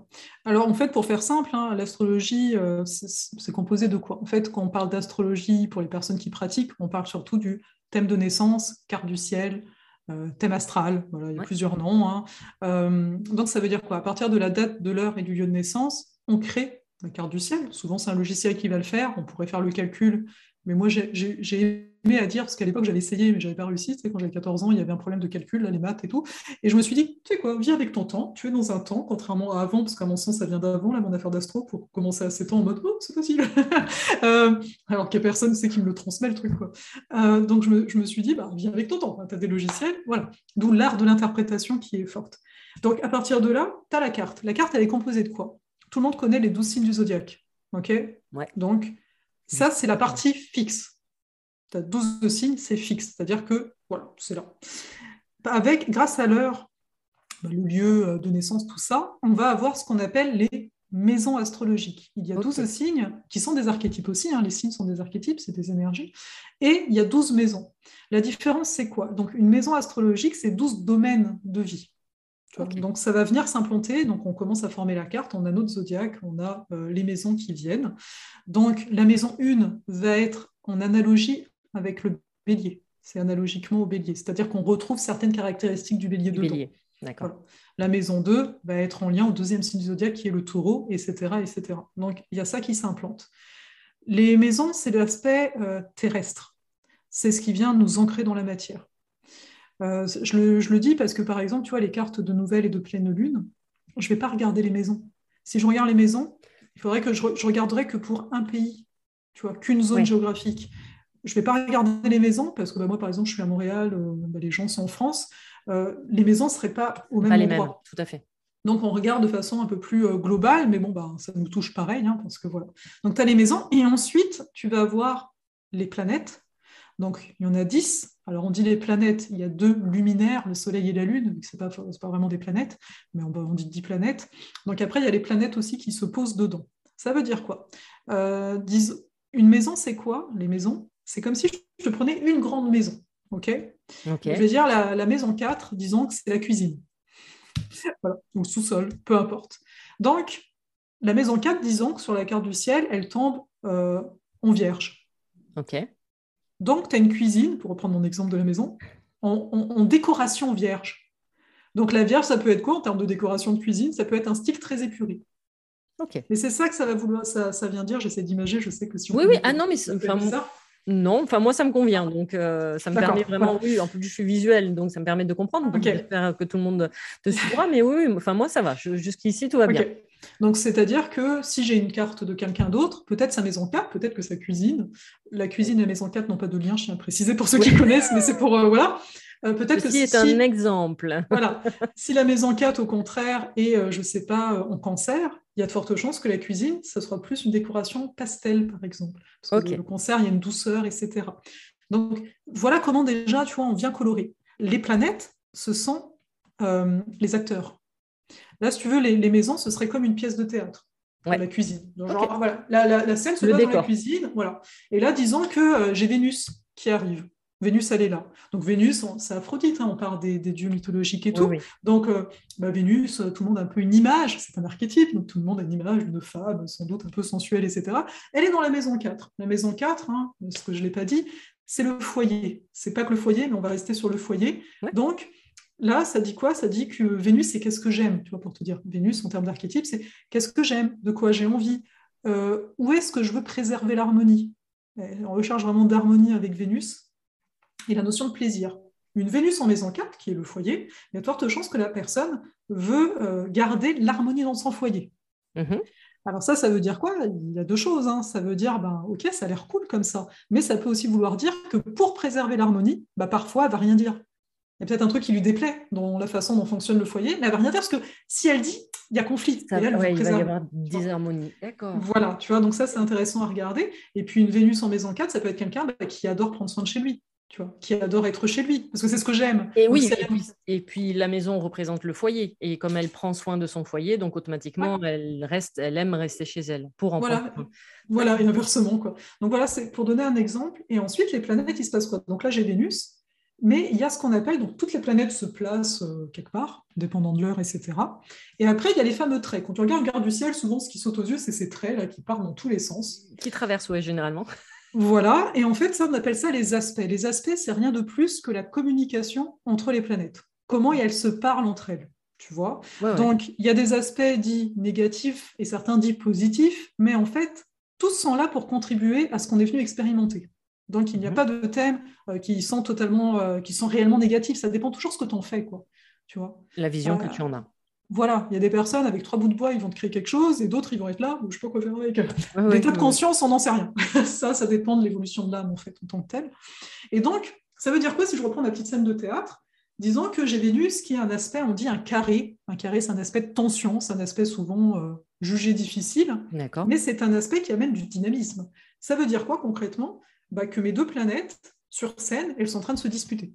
S2: Alors, en fait, pour faire simple, hein, l'astrologie, euh, c'est composé de quoi? En fait, quand on parle d'astrologie pour les personnes qui pratiquent, on parle surtout du thème de naissance, carte du ciel, euh, thème astral, voilà, il y a plusieurs noms. Hein. Euh, donc, ça veut dire quoi? À partir de la date, de l'heure et du lieu de naissance, on crée la carte du ciel. Souvent, c'est un logiciel qui va le faire. On pourrait faire le calcul mais moi, j'ai aimé à dire, parce qu'à l'époque, j'avais essayé, mais je n'avais pas réussi. Tu sais, quand j'avais 14 ans, il y avait un problème de calcul, là, les maths et tout. Et je me suis dit, tu sais quoi, viens avec ton temps. Tu es dans un temps, contrairement à avant, parce qu'à mon sens, ça vient d'avant, là, mon affaire d'astro, pour commencer à 7 ans en mode, oh, c'est possible. euh, alors qu'il n'y a personne ne sait qui me le transmet, le truc. Quoi. Euh, donc, je me, je me, suis dit, bah, viens avec ton temps. Tu as des logiciels. Voilà. D'où l'art de l'interprétation qui est forte. Donc, à partir de là, tu as la carte. La carte, elle est composée de quoi? Tout le monde connaît les 12 signes du zodiaque. OK?
S1: Ouais.
S2: Donc, ça, c'est la partie fixe. Tu as 12 signes, c'est fixe. C'est-à-dire que, voilà, c'est là. Avec, grâce à l'heure, bah, le lieu euh, de naissance, tout ça, on va avoir ce qu'on appelle les maisons astrologiques. Il y a 12 signes qui sont des archétypes aussi. Hein. Les signes sont des archétypes, c'est des énergies. Et il y a 12 maisons. La différence, c'est quoi? Donc, une maison astrologique, c'est 12 domaines de vie. Donc ça va venir s'implanter, donc on commence à former la carte, on a notre zodiaque, on a euh, les maisons qui viennent. Donc la maison 1 va être en analogie avec le bélier, c'est analogiquement au bélier, c'est-à-dire qu'on retrouve certaines caractéristiques du bélier dedans. Bélier. D'accord. La maison 2 va être en lien au deuxième signe du zodiaque qui est le taureau, etc. etc. Donc il y a ça qui s'implante. Les maisons, c'est l'aspect euh, terrestre, c'est ce qui vient nous ancrer dans la matière. Euh, je, le, dis parce que, par exemple, tu vois, les cartes de nouvelles et de pleine lune, je ne vais pas regarder les maisons. Si je regarde les maisons, il faudrait que je, je regarderais que pour un pays, tu vois, qu'une zone géographique. Je ne vais pas regarder les maisons parce que bah, moi, par exemple, je suis à Montréal, euh, bah, les gens sont en France. Euh, les maisons ne seraient pas au même pas endroit. Les mêmes,
S1: tout à fait.
S2: Donc, on regarde de façon un peu plus globale, mais bon, bah, ça nous touche pareil, hein, parce que voilà. Donc, tu as les maisons, et ensuite, tu vas avoir les planètes. Donc, il y en a 10. Alors, on dit les planètes, il y a deux luminaires, le Soleil et la Lune, ce n'est pas, pas, vraiment des planètes, mais on, on, dit dix planètes. Donc, après, il y a les planètes aussi qui se posent dedans. Ça veut dire quoi? Euh, Une maison, c'est quoi? Les maisons, c'est comme si je prenais une grande maison. OK, Je vais dire la, maison 4, disons que c'est la cuisine. Voilà, ou le sous-sol, peu importe. Donc, la maison 4, disons que sur la carte du ciel, elle tombe euh, en vierge.
S1: OK.
S2: Donc, tu as une cuisine, pour reprendre mon exemple de la maison, en, décoration vierge. Donc, la vierge, ça peut être quoi en termes de décoration de cuisine? Ça peut être un style très épuré.
S1: Ok.
S2: Et c'est ça que ça va vouloir, ça, ça vient dire. J'essaie d'imager. Je sais que si
S1: on oui, oui. Ah non, mais enfin, ça, non, enfin moi ça me convient, donc euh, ça me permet vraiment, oui, en plus je suis visuelle, donc ça me permet de comprendre, donc j'espère que tout le monde te suivra, mais oui, enfin moi ça va, jusqu'ici tout va bien.
S2: Donc c'est-à-dire que si j'ai une carte de quelqu'un d'autre, peut-être sa maison 4, peut-être que sa cuisine, la cuisine et la maison 4 n'ont pas de lien, je tiens à préciser pour ceux qui connaissent, mais c'est pour, euh, voilà,
S1: euh, peut-être que si est un exemple.
S2: voilà. Si la maison 4, au contraire, est, je ne sais pas, en cancer, il y a de fortes chances que la cuisine, ce soit plus une décoration pastel, par exemple. Parce que le concert, il y a une douceur, etc. Donc, voilà comment déjà, tu vois, on vient colorer. Les planètes, ce sont euh, les acteurs. Là, si tu veux, les, maisons, ce serait comme une pièce de théâtre. La cuisine. genre, voilà, la, scène se passe dans la cuisine. Voilà. Et là, disons que euh, j'ai Vénus qui arrive. Vénus, elle est là. Donc Vénus, c'est Aphrodite, hein, on parle des, dieux mythologiques et tout. Donc euh, bah, Vénus, euh, tout le monde a un peu une image, c'est un archétype, donc tout le monde a une image d'une femme, sans doute un peu sensuelle, etc. Elle est dans la maison 4. La maison 4, hein, ce que je ne l'ai pas dit, c'est le foyer. C'est pas que le foyer, mais on va rester sur le foyer. Donc là, ça dit quoi? Ça dit que Vénus, c'est qu'est-ce que j'aime, tu vois, pour te dire. Vénus, en termes d'archétype, c'est qu'est-ce que j'aime, de quoi j'ai envie, euh, où est-ce que je veux préserver l'harmonie? On recherche vraiment d'harmonie avec Vénus et la notion de plaisir. Une Vénus en maison 4, qui est le foyer, il y a de fortes chances que la personne veut euh, garder l'harmonie dans son foyer. Mhm. Alors ça, ça veut dire quoi? Il y a deux choses. Hein. Ça veut dire, ben, ok, ça a l'air cool comme ça, mais ça peut aussi vouloir dire que pour préserver l'harmonie, ben, parfois, elle va rien dire. Il y a peut-être un truc qui lui déplaît dans la façon dont fonctionne le foyer, mais elle va rien dire parce que si elle dit, il y a conflit.
S1: il va y avoir disharmonie. D'accord.
S2: Voilà, tu vois, donc ça, c'est intéressant à regarder. Et puis, une Vénus en maison 4, ça peut être quelqu'un ben, qui adore prendre soin de chez lui qui adore être chez lui, parce que c'est ce que j'aime.
S1: Et oui, et puis, la maison représente le foyer, et comme elle prend soin de son foyer, donc automatiquement elle reste, elle aime rester chez elle pour en
S2: voilà, voilà, et inversement quoi. Donc voilà, c'est pour donner un exemple. Et ensuite les planètes, il se passe quoi? Donc là j'ai Vénus. Mais il y a ce qu'on appelle, donc toutes les planètes se placent euh, quelque part, dépendant de l'heure, etc. Et après, il y a les fameux traits. Quand tu regardes, regarde du ciel, souvent ce qui saute aux yeux, c'est ces traits là qui partent dans tous les sens.
S1: Qui traversent, oui, généralement.
S2: Voilà, et en fait, ça, on appelle ça les aspects. Les aspects, c'est rien de plus que la communication entre les planètes. Comment elles se parlent entre elles, tu vois Donc, il y a des aspects dits négatifs et certains dits positifs, mais en fait, tous sont là pour contribuer à ce qu'on est venu expérimenter. Donc, il n'y a mhm. pas de thèmes euh, qui sont totalement, euh, qui sont réellement négatifs. Ça dépend toujours de ce que tu en fais, quoi. Tu vois?
S1: La vision que euh, tu en as.
S2: Voilà, il y a des personnes avec trois bouts de bois, ils vont te créer quelque chose, et d'autres, ils vont être là, je ne sais pas quoi faire avec. L'état de conscience, on n'en sait rien. ça, ça dépend de l'évolution de l'âme, en fait, en tant que telle. Et donc, ça veut dire quoi si je reprends ma petite scène de théâtre? Disons que j'ai Vénus qui est un aspect, on dit un carré. Un carré, c'est un aspect de tension, c'est un aspect souvent jugé difficile, mais c'est un aspect qui amène du dynamisme. Ça veut dire quoi concrètement? Bah, que mes deux planètes, sur scène, elles sont en train de se disputer.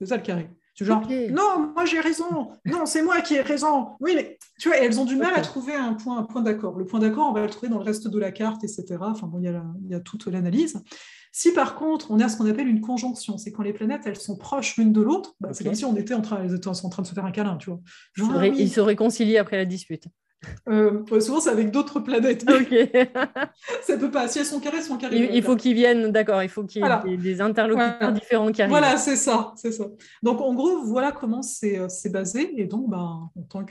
S2: C'est ça le carré. Tu genre, non, moi j'ai raison, non, c'est moi qui ai raison. Oui, mais tu vois, elles ont du mal à trouver un point, un point d'accord. Le point d'accord, on va le trouver dans le reste de la carte, etc. Enfin bon, il y a, il y a toute l'analyse. Si par contre, on a ce qu'on appelle une conjonction, c'est quand les planètes elles sont proches l'une de l'autre, bah, c'est comme si on était en train, elles étaient en train de se faire un câlin, tu vois.
S1: ils se réconcilient après la dispute.
S2: Euh, souvent, c'est avec d'autres planètes. ça peut pas. Si elles sont carrées, elles sont carrées.
S1: Il, faut qu'ils viennent, d'accord. Il faut qu'il y ait des, interlocuteurs différents qui arrivent.
S2: Voilà, c'est ça, c'est ça. Donc, en gros, voilà comment c'est euh, basé. Et donc, ben, en tant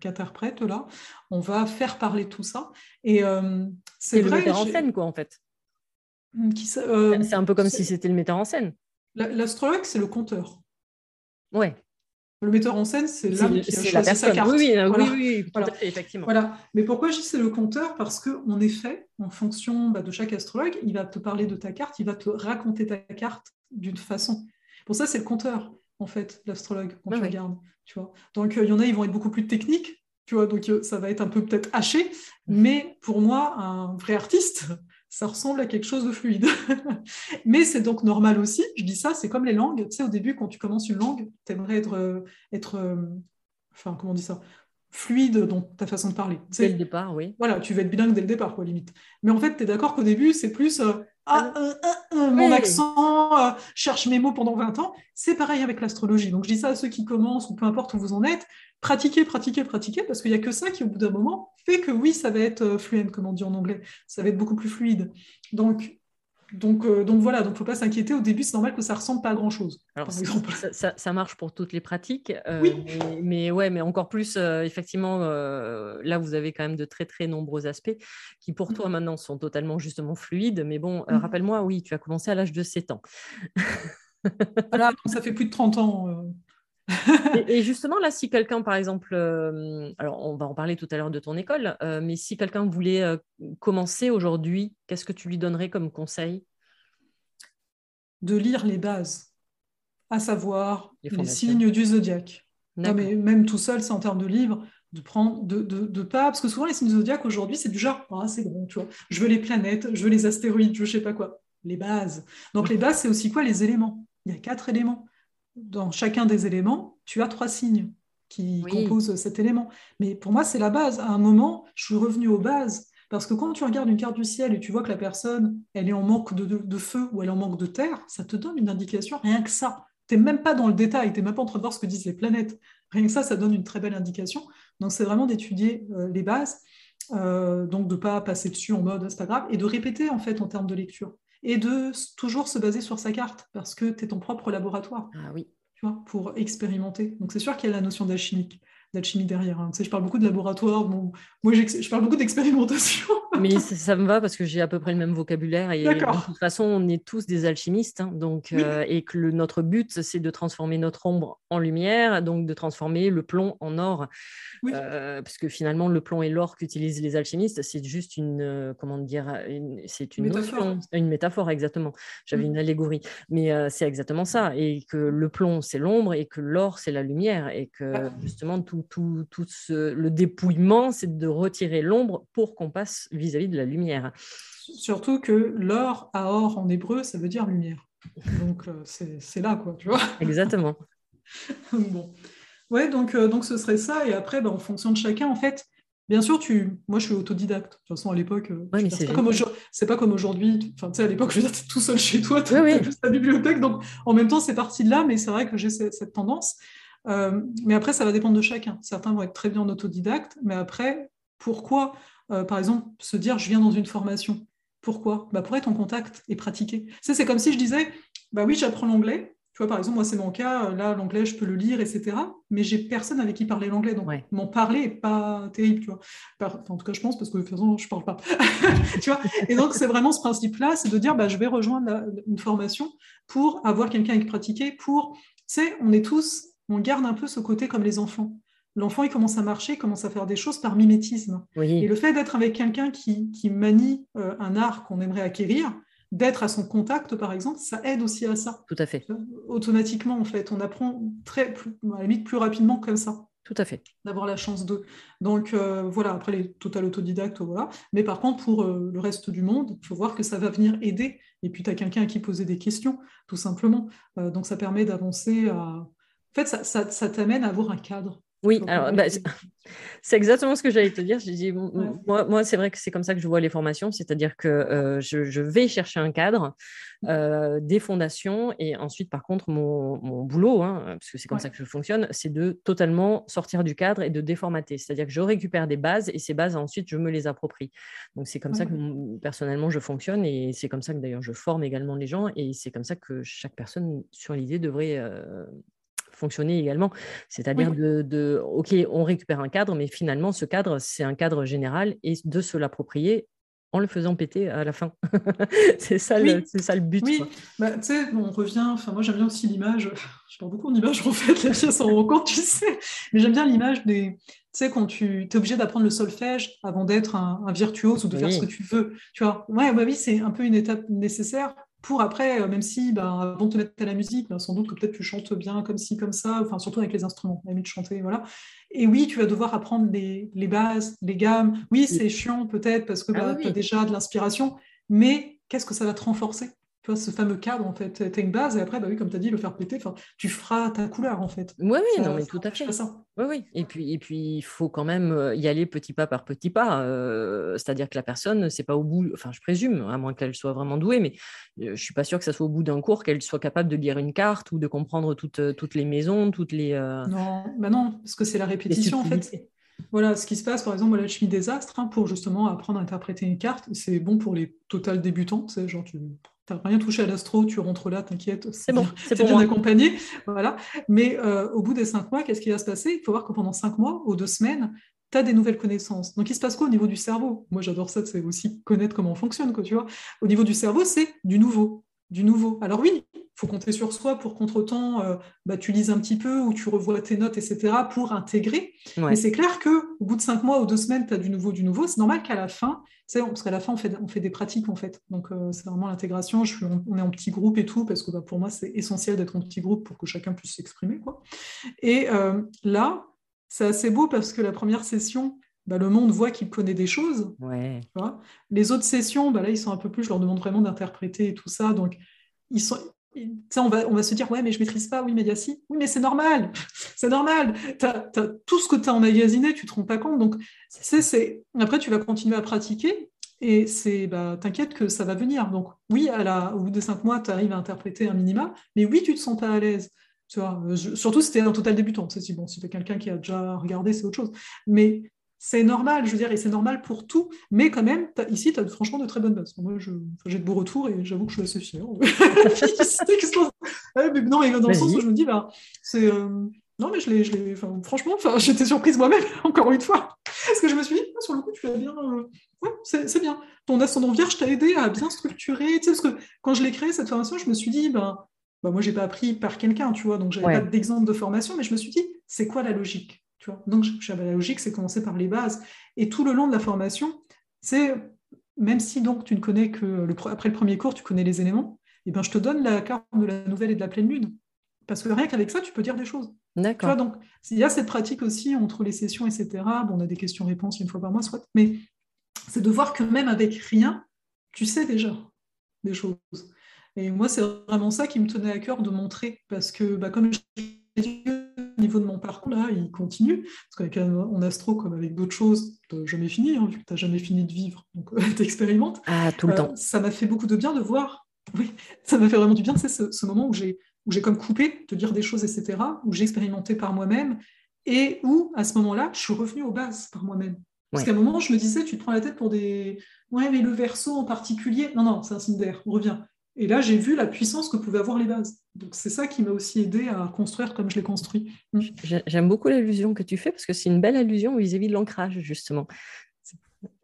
S2: qu'interprète, là, on va faire parler tout ça. Et euh, c'est
S1: le metteur en scène, quoi, en fait.
S2: Hmm,
S1: euh, c'est un peu comme si c'était le metteur en scène.
S2: L'astrologue, c'est le conteur.
S1: Ouais.
S2: Le metteur en scène, c'est l'âme qui a choisi sa carte.
S1: Oui, oui, oui, voilà. effectivement.
S2: Voilà. Mais pourquoi je dis c'est le compteur? Parce qu'en effet, en fonction bah, de chaque astrologue, il va te parler de ta carte, il va te raconter ta carte d'une façon. Pour ça, c'est le compteur, en fait, l'astrologue, quand tu regardes. Tu vois donc, euh, il y en a, ils vont être beaucoup plus techniques, tu vois, donc euh, ça va être un peu peut-être haché. Mais pour moi, un vrai artiste, ça ressemble à quelque chose de fluide. Mais c'est donc normal aussi, je dis ça, c'est comme les langues. Tu sais, au début, quand tu commences une langue, tu aimerais être, euh, être euh, enfin, comment on dit ça? Fluide dans ta façon de parler.
S1: Dès le départ, oui.
S2: Voilà, tu vas être bilingue dès le départ, quoi, limite. Mais en fait, tu es d'accord qu'au début, c'est plus euh, ah, mon accent, cherche mes mots pendant 20 ans. C'est pareil avec l'astrologie. Donc, je dis ça à ceux qui commencent, ou peu importe où vous en êtes, pratiquer, pratiquer, pratiquer, parce qu'il n'y a que ça qui, au bout d'un moment, fait que oui, ça va être euh, fluent, comme on dit en anglais, ça va être beaucoup plus fluide. Donc, donc, euh, donc voilà, donc faut pas s'inquiéter. Au début, c'est normal que ça ressemble pas à grand chose.
S1: Alors, Ça, ça, marche pour toutes les pratiques, euh, oui. mais, ouais, mais encore plus, effectivement, là vous avez quand même de très très nombreux aspects qui pour toi mmh. maintenant sont totalement justement fluides. Mais bon, mmh. rappelle-moi, oui, tu as commencé à l'âge de 7 ans.
S2: voilà, ça fait plus de 30 ans
S1: et, justement, là, si quelqu'un, par exemple, euh, alors on va en parler tout à l'heure de ton école, euh, mais si quelqu'un voulait euh, commencer aujourd'hui, qu'est-ce que tu lui donnerais comme conseil?
S2: De lire les bases, à savoir les, signes du zodiaque. Non, mais même tout seul, c'est en termes de livres, de prendre, de, de, pas, parce que souvent les signes du zodiaque aujourd'hui, c'est du genre, ah, c'est bon, tu vois, je veux les planètes, je veux les astéroïdes, je veux je sais pas quoi. Les bases. Donc les bases, c'est aussi quoi? Les éléments. Il y a quatre éléments dans chacun des éléments, tu as trois signes qui composent cet élément. Mais pour moi, c'est la base. À un moment, je suis revenu aux bases. Parce que quand tu regardes une carte du ciel et tu vois que la personne, elle est en manque de, feu ou elle est en manque de terre, ça te donne une indication, rien que ça. Tu n'es même pas dans le détail, tu n'es même pas en train de voir ce que disent les planètes. Rien que ça, ça donne une très belle indication. Donc, c'est vraiment d'étudier euh, les bases, euh, donc de ne pas passer dessus en mode c'est pas grave, et de répéter en fait en termes de lecture et de toujours se baser sur sa carte parce que tu es ton propre laboratoire.
S1: Ah oui.
S2: Tu vois, pour expérimenter. Donc c'est sûr qu'il y a la notion d'alchimie d'alchimie derrière. Hein. Tu sais, je parle beaucoup de laboratoire, bon, moi je parle beaucoup d'expérimentation.
S1: Mais ça, me va parce que j'ai à peu près le même vocabulaire et de toute façon on est tous des alchimistes, hein. donc euh, et que notre but c'est de transformer notre ombre en lumière, donc de transformer le plomb en or, euh, parce que finalement le plomb et l'or qu'utilisent les alchimistes c'est juste une euh, comment dire, c'est une métaphore. Notion, une métaphore exactement. J'avais une allégorie, mais c'est exactement ça et que le plomb c'est l'ombre et que l'or c'est la lumière et que justement tout tout, le dépouillement, c'est de retirer l'ombre pour qu'on passe vis-à-vis de la lumière.
S2: Surtout que l'or à or en hébreu, ça veut dire lumière. Donc euh, c'est là, quoi, tu vois.
S1: Exactement.
S2: bon. Ouais, donc, euh, donc ce serait ça. Et après, bah, en fonction de chacun, en fait, Bien sûr, tu... moi je suis autodidacte. De toute façon, à l'époque, ouais, c'est pas, comme aujourd'hui. Enfin, tu sais, à l'époque, je veux dire, tout seul chez toi, tu as juste ta bibliothèque. Donc, en même temps, c'est parti de là, mais c'est vrai que j'ai cette tendance. Euh, mais après, ça va dépendre de chacun. Certains vont être très bien en autodidacte, mais après, pourquoi, euh, par exemple, se dire je viens dans une formation? Pourquoi? Bah, Pour être en contact et pratiquer. C'est comme si je disais bah oui, j'apprends l'anglais, tu vois, par exemple, moi, c'est mon cas. Là, l'anglais, je peux le lire, etc. Mais j'ai personne avec qui parler l'anglais. Donc, m'en parler n'est pas terrible, tu vois. en tout cas, je pense, parce que de toute façon, je ne parle pas. tu vois? Et donc, c'est vraiment ce principe-là, c'est de dire, bah, je vais rejoindre une formation pour avoir quelqu'un avec pratiquer, pour... Tu sais, on est tous, on garde un peu ce côté comme les enfants. L'enfant, il commence à marcher, il commence à faire des choses par mimétisme. Et le fait d'être avec quelqu'un qui, qui manie euh, un art qu'on aimerait acquérir, d'être à son contact, par exemple, ça aide aussi à ça.
S1: Tout à fait.
S2: Automatiquement, en fait, on apprend très, à la limite plus rapidement comme ça.
S1: Tout à fait.
S2: D'avoir la chance de. Donc euh, voilà, après les total autodidactes, voilà. Mais par contre, pour euh, le reste du monde, il faut voir que ça va venir aider. Et puis, tu as quelqu'un à qui poser des questions, tout simplement. Euh, donc, ça permet d'avancer à. En fait, ça, ça t'amène à avoir un cadre.
S1: Oui, alors bah, c'est exactement ce que j'allais te dire. Je moi, moi c'est vrai que c'est comme ça que je vois les formations, c'est-à-dire que euh, je, vais chercher un cadre, mmh. euh, des fondations, et ensuite, par contre, mon, boulot, hein, parce que c'est comme ça que je fonctionne, c'est de totalement sortir du cadre et de déformater. C'est-à-dire que je récupère des bases et ces bases, ensuite, je me les approprie. Donc, c'est comme ça que personnellement, je fonctionne et c'est comme ça que d'ailleurs, je forme également les gens et c'est comme ça que chaque personne, sur l'idée, devrait euh, fonctionner également. C'est-à-dire de, OK, on récupère un cadre, mais finalement, ce cadre, c'est un cadre général et de se l'approprier en le faisant péter à la fin. c'est ça, le, ça le but.
S2: Oui, bah, tu sais, on revient, enfin moi j'aime bien aussi l'image, je parle beaucoup en image en fait, filles s'en rendent compte, tu sais, mais j'aime bien l'image des, tu sais, quand tu es obligé d'apprendre le solfège avant d'être un, virtuose ou de faire ce que tu veux, tu vois. Ouais, bah oui, c'est un peu une étape nécessaire pour après, euh, même si ben, avant de te mettre à la musique, ben, sans doute que peut-être tu chantes bien comme ci, comme ça, enfin surtout avec les instruments, même de chanter, voilà. Et oui, tu vas devoir apprendre les, bases, les gammes. Oui, c'est chiant peut-être parce que ah bah, tu as déjà de l'inspiration, mais qu'est-ce que ça va te renforcer? Tu vois, ce fameux cadre, en fait, tu as une base, et après, bah oui, comme tu as dit, le faire péter, tu feras ta couleur, en fait.
S1: Oui, oui, non, mais tout à fait. Oui, oui. Et puis, et puis, il faut quand même euh, y aller petit pas par petit pas. Euh, c'est-à-dire que la personne, c'est pas au bout, enfin, je présume, à moins qu'elle soit vraiment douée, mais euh, je suis pas sûre que ça soit au bout d'un cours qu'elle soit capable de lire une carte ou de comprendre toutes, toutes les maisons, toutes les.
S2: Non, bah non, parce que c'est la répétition, en fait. Voilà, ce qui se passe, par exemple, là, je suis désastre hein, pour justement apprendre à interpréter une carte. C'est bon pour les total débutants, c'est genre tu n'as rien touché à l'astro, tu rentres là, t'inquiète,
S1: c'est bon,
S2: c'est bien accompagné. Voilà. Mais euh, au bout des cinq mois, qu'est-ce qui va se passer? Il faut voir que pendant cinq mois ou deux semaines, tu as des nouvelles connaissances. Donc, il se passe quoi au niveau du cerveau? Moi, j'adore ça, c'est aussi connaître comment on fonctionne, quoi, tu vois. Au niveau du cerveau, c'est du nouveau. Du nouveau. Alors oui, faut compter sur soi pour qu'entre-temps, euh, bah, tu lises un petit peu ou tu revois tes notes, etc., pour intégrer. Mais c'est clair qu'au bout de cinq mois ou deux semaines, tu as du nouveau, du nouveau. C'est normal qu'à la fin, parce qu'à la fin, on fait, on fait des pratiques, en fait. Donc, euh, c'est vraiment l'intégration. On est en petit groupe et tout, parce que bah, pour moi, c'est essentiel d'être en petit groupe pour que chacun puisse s'exprimer. Et euh, là, c'est assez beau parce que la première session, bah, le monde voit qu'il connaît des choses. les autres sessions, bah, là, ils sont un peu plus, je leur demande vraiment d'interpréter et tout ça. Donc, ils sont, on va, on va se dire, ouais, mais je maîtrise pas, oui, mais si. Oui, mais c'est normal, c'est normal. tout ce que tu as emmagasiné, tu te rends pas compte. Donc, après, tu vas continuer à pratiquer et c'est, bah, t'inquiète que ça va venir. Donc, oui, à la, au bout de cinq mois, tu arrives à interpréter un minima, mais oui, tu te sens pas à l'aise. Surtout si tu es un total débutant. Si, bon, si tu es quelqu'un qui a déjà regardé, c'est autre chose. Mais c'est normal, je veux dire, et c'est normal pour tout, mais quand même, ici, tu as franchement de très bonnes bases. Moi, j'ai de beaux retours et j'avoue que je suis assez fière. mais non, mais dans le sens où je me dis, bah, c'est. Euh, non, mais je l'ai. Franchement, j'étais surprise moi-même, encore une fois. Parce que je me suis dit, ah, sur le coup, tu as bien. Euh, ouais, c'est bien. Ton ascendant vierge t'a aidé à bien structurer. Tu sais, parce que quand je l'ai créé, cette formation, je me suis dit, ben, bah, moi, j'ai pas appris par quelqu'un, tu vois, donc j'avais n'avais pas d'exemple de formation, mais je me suis dit, c'est quoi la logique? Donc, la logique, c'est commencer par les bases. Et tout le long de la formation, c'est, même si donc tu ne connais que, le, après le premier cours, tu connais les éléments, et eh ben, je te donne la carte de la nouvelle et de la pleine lune. Parce que rien qu'avec ça, tu peux dire des choses.
S1: D'accord.
S2: donc, il y a cette pratique aussi entre les sessions, etc. Bon, on a des questions-réponses une fois par mois, soit, mais c'est de voir que même avec rien, tu sais déjà des choses. Et moi, c'est vraiment ça qui me tenait à cœur de montrer, parce que, bah, comme je niveau de mon parcours, là, il continue. Parce qu'avec en astro, comme avec d'autres choses, tu n'as jamais fini, hein, vu que tu n'as jamais fini de vivre, donc tu expérimentes.
S1: Ah, tout le temps.
S2: Ça m'a fait beaucoup de bien de voir. Oui, ça m'a fait vraiment du bien, c'est ce, ce moment où j'ai où j'ai comme coupé de dire des choses, etc., où j'ai expérimenté par moi-même, et où, à ce moment-là, je suis revenue aux bases par moi-même. Parce qu'à un moment, je me disais, tu te prends la tête pour des... Ouais, mais le verso en particulier... Non, non, c'est un signe d'air, on revient. Et là, j'ai vu la puissance que pouvaient avoir les bases. Donc, c'est ça qui m'a aussi aidé à construire comme je l'ai construit.
S1: Mm. J'aime beaucoup l'allusion que tu fais parce que c'est une belle allusion vis-à-vis de l'ancrage, justement.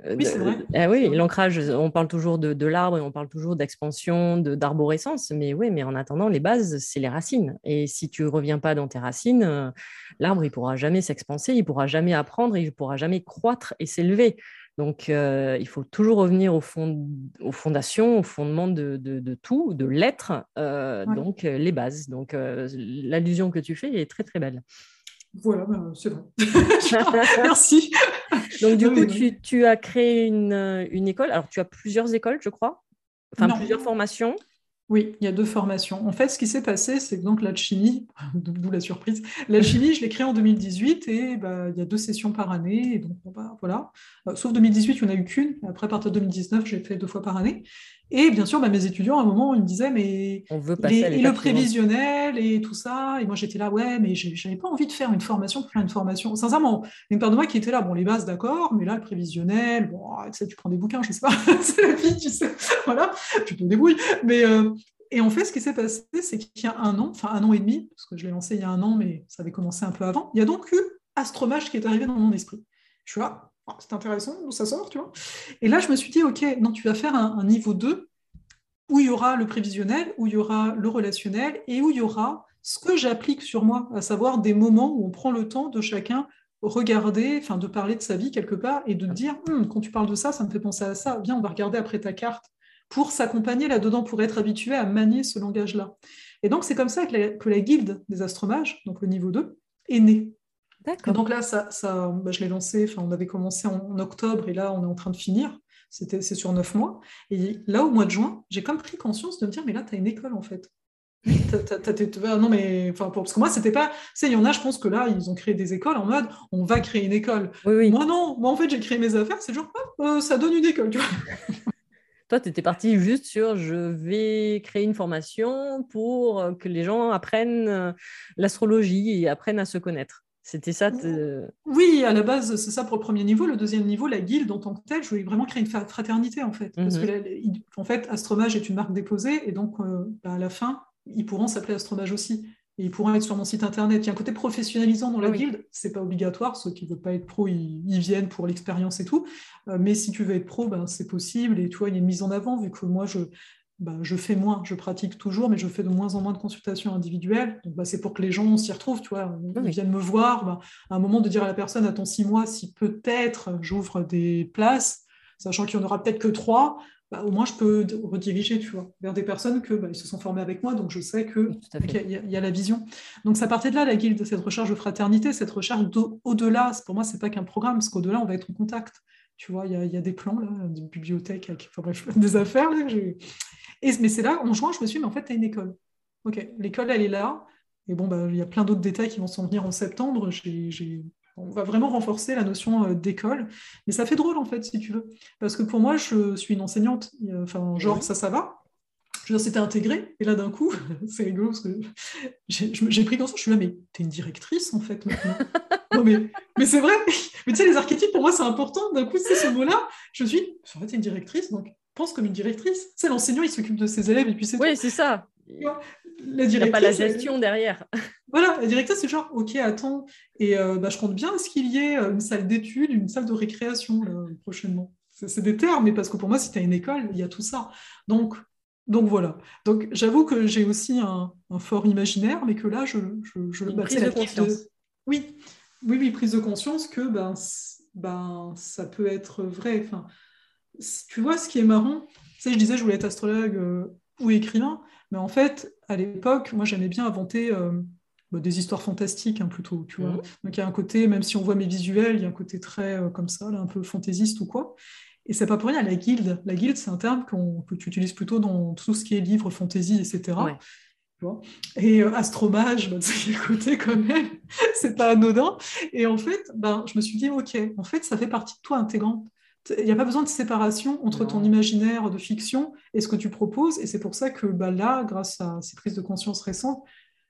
S2: Euh, oui, c'est vrai.
S1: Ah oui, l'ancrage, on parle toujours de, l'arbre et on parle toujours d'expansion, d'arborescence, mais oui, mais en attendant, les bases, c'est les racines. Et si tu ne reviens pas dans tes racines, euh, l'arbre, il ne pourra jamais s'expanser, il ne pourra jamais apprendre, il ne pourra jamais croître et s'élever. Donc, euh, il faut toujours revenir au fond, aux fondations, au fondement de, de, tout, de l'être, donc les bases. Donc, l'allusion que tu fais est très, très belle.
S2: Voilà, ben, c'est vrai. Merci.
S1: Donc, du coup, tu, as créé une, une, école. Alors, tu as plusieurs écoles, je crois. Enfin, plusieurs formations.
S2: Oui, il y a deux formations. En fait, ce qui s'est passé, c'est que donc l'alchimie, d'où la surprise, l'alchimie, je l'ai créée en 2018 et bah, il y a deux sessions par année. Et donc, bah, voilà. Euh, sauf 2018, il n'y en a eu qu'une. Après, à partir de 2019, j'ai fait deux fois par année. Et bien sûr, bah, mes étudiants, à un moment, ils me disaient, mais
S1: On veut passer
S2: et le prévisionnel et tout ça. Et moi, j'étais là, ouais, mais j'avais pas envie de faire une formation pour faire une formation. Sincèrement, une part de moi qui était là, bon, les bases, d'accord, mais là, le prévisionnel, bon, tu sais, tu prends des bouquins, je sais pas, c'est la vie, tu sais, voilà, tu te débrouilles. Mais, euh, et en fait, ce qui s'est passé, c'est qu'il y a un an, enfin un an et demi, parce que je l'ai lancé il y a un an, mais ça avait commencé un peu avant, il y a donc eu Astromage qui est arrivé dans mon esprit. Je suis là, ah, c'est intéressant, ça sort, tu vois. Et là, je me suis dit, OK, non, tu vas faire un, niveau 2 où il y aura le prévisionnel, où il y aura le relationnel et où il y aura ce que j'applique sur moi, à savoir des moments où on prend le temps de chacun regarder, enfin de parler de sa vie quelque part et de dire, hum, quand tu parles de ça, ça me fait penser à ça, bien, on va regarder après ta carte pour s'accompagner là-dedans, pour être habitué à manier ce langage-là. Et donc, c'est comme ça que la, que la, guilde des astromages, donc le niveau 2, est née. Donc là, ça, ça bah, je l'ai lancé, on avait commencé en, octobre et là, on est en train de finir. C'était, c'est sur neuf mois. Et là, au mois de juin, j'ai comme pris conscience de me dire, mais là, tu as une école en fait. non, mais enfin, parce que moi, c'était pas. Tu sais, il y en a, je pense que là, ils ont créé des écoles en mode on va créer une école. Moi, non. Moi, en fait, j'ai créé mes affaires, c'est genre, euh, ça donne une école. Tu vois
S1: toi, tu étais parti juste sur je vais créer une formation pour que les gens apprennent euh, l'astrologie et apprennent à se connaître. C'était ça
S2: Oui, à la base, c'est ça pour le premier niveau. Le deuxième niveau, la guilde en tant que telle, je voulais vraiment créer une fraternité en fait. Parce que mhm. en fait, Astromage est une marque déposée et donc euh, bah, à la fin, ils pourront s'appeler Astromage aussi. Et ils pourront être sur mon site internet. Il y a un côté professionnalisant dans la guilde. guilde. C'est pas obligatoire. Ceux qui ne veulent pas être pro, ils, viennent pour l'expérience et tout. Euh, mais si tu veux être pro, ben, c'est possible. Et tu vois, il y a une mise en avant, vu que moi, je, bah, je fais moins, je pratique toujours, mais je fais de moins en moins de consultations individuelles. Donc, bah, c'est pour que les gens s'y retrouvent, tu vois. Ils viennent me voir. Bah, à un moment, de dire à la personne, attends six mois, si peut-être j'ouvre des places, sachant qu'il n'y en aura peut-être que trois, au moins je peux rediriger, tu vois, vers des personnes que ils se sont formées avec moi, donc je sais que qu'il y, y, a la vision. Donc ça partait de là la guilde, cette recherche de fraternité, cette recherche au-delà. Pour moi, c'est pas qu'un programme, parce qu'au-delà, on va être en contact. Tu vois, il y, a des plans là, des bibliothèques, avec, enfin, bref, des affaires là. Et, mais c'est là, en juin, je me suis dit, mais en fait, tu as une école. Ok, l'école, elle est là. Et bon, bah, il y a plein d'autres détails qui vont s'en venir en septembre. On va vraiment renforcer la notion euh, d'école. Mais ça fait drôle, en fait, si tu veux. Parce que pour moi, je suis une enseignante. Enfin, genre, ça, ça va. Je veux dire, c'était intégré. Et là, d'un coup, c'est rigolo parce que j'ai pris conscience. Je suis là, mais t'es une directrice, en fait, maintenant. non, mais, mais c'est vrai. Mais tu sais, les archétypes, pour moi, c'est important. D'un coup, c'est ce mot-là. Je suis, en fait, t'es une directrice. Donc, pense comme une directrice. C'est l'enseignant, il s'occupe de ses élèves et puis c'est
S1: Oui, c'est ça.
S2: La
S1: il n'y a pas la gestion derrière.
S2: Voilà, la directrice, c'est genre, ok, attends, et euh, bah, je compte bien ce qu'il y ait euh, une salle d'études, une salle de récréation prochainement. C'est des termes, mais parce que pour moi, si tu as une école, il y a tout ça. Donc, donc voilà. Donc j'avoue que j'ai aussi un, fort imaginaire, mais que là, je, je, je
S1: prise de conscience.
S2: Oui, oui, oui, prise de conscience que ben, ben, ça peut être vrai. Enfin, tu vois, ce qui est marrant, tu sais, je disais, je voulais être astrologue euh, ou écrivain, mais en fait, à l'époque, moi, j'aimais bien inventer euh, bah, des histoires fantastiques, hein, plutôt, tu vois. Mhm. Donc, il y a un côté, même si on voit mes visuels, il y a un côté très euh, comme ça, là, un peu fantaisiste ou quoi. Et c'est pas pour rien, la guilde. La guilde, c'est un terme que tu utilises plutôt dans tout ce qui est livre, fantasy, etc. et euh, astromage, bah, c'est côté quand même, c'est pas anodin. Et en fait, ben, je me suis dit, ok, en fait, ça fait partie de toi intégrante. Il n'y a pas besoin de séparation entre ton imaginaire de fiction et ce que tu proposes. Et c'est pour ça que bah, là, grâce à ces prises de conscience récentes,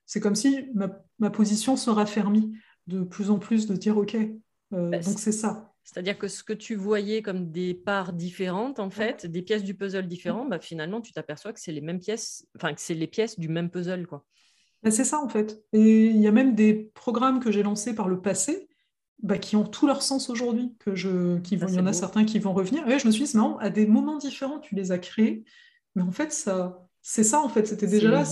S2: c'est comme si ma, position se raffermit de plus en plus, de dire, OK, euh, bah, donc c'est ça.
S1: C'est-à-dire que ce que tu voyais comme des parts différentes, en fait, des pièces du puzzle différentes, bah, finalement, tu t'aperçois que c'est les mêmes pièces, enfin, que c'est les pièces du même puzzle, quoi.
S2: Bah, c'est ça, en fait. Et il y a même des programmes que j'ai lancés par le passé bah, qui ont tout leur sens aujourd'hui. Que je, qui vont, il y en a certains qui vont revenir. Et je me suis dit, c'est marrant, à des moments différents, tu les as créés. Mais en fait, ça, c'est ça, en fait. C'était déjà là.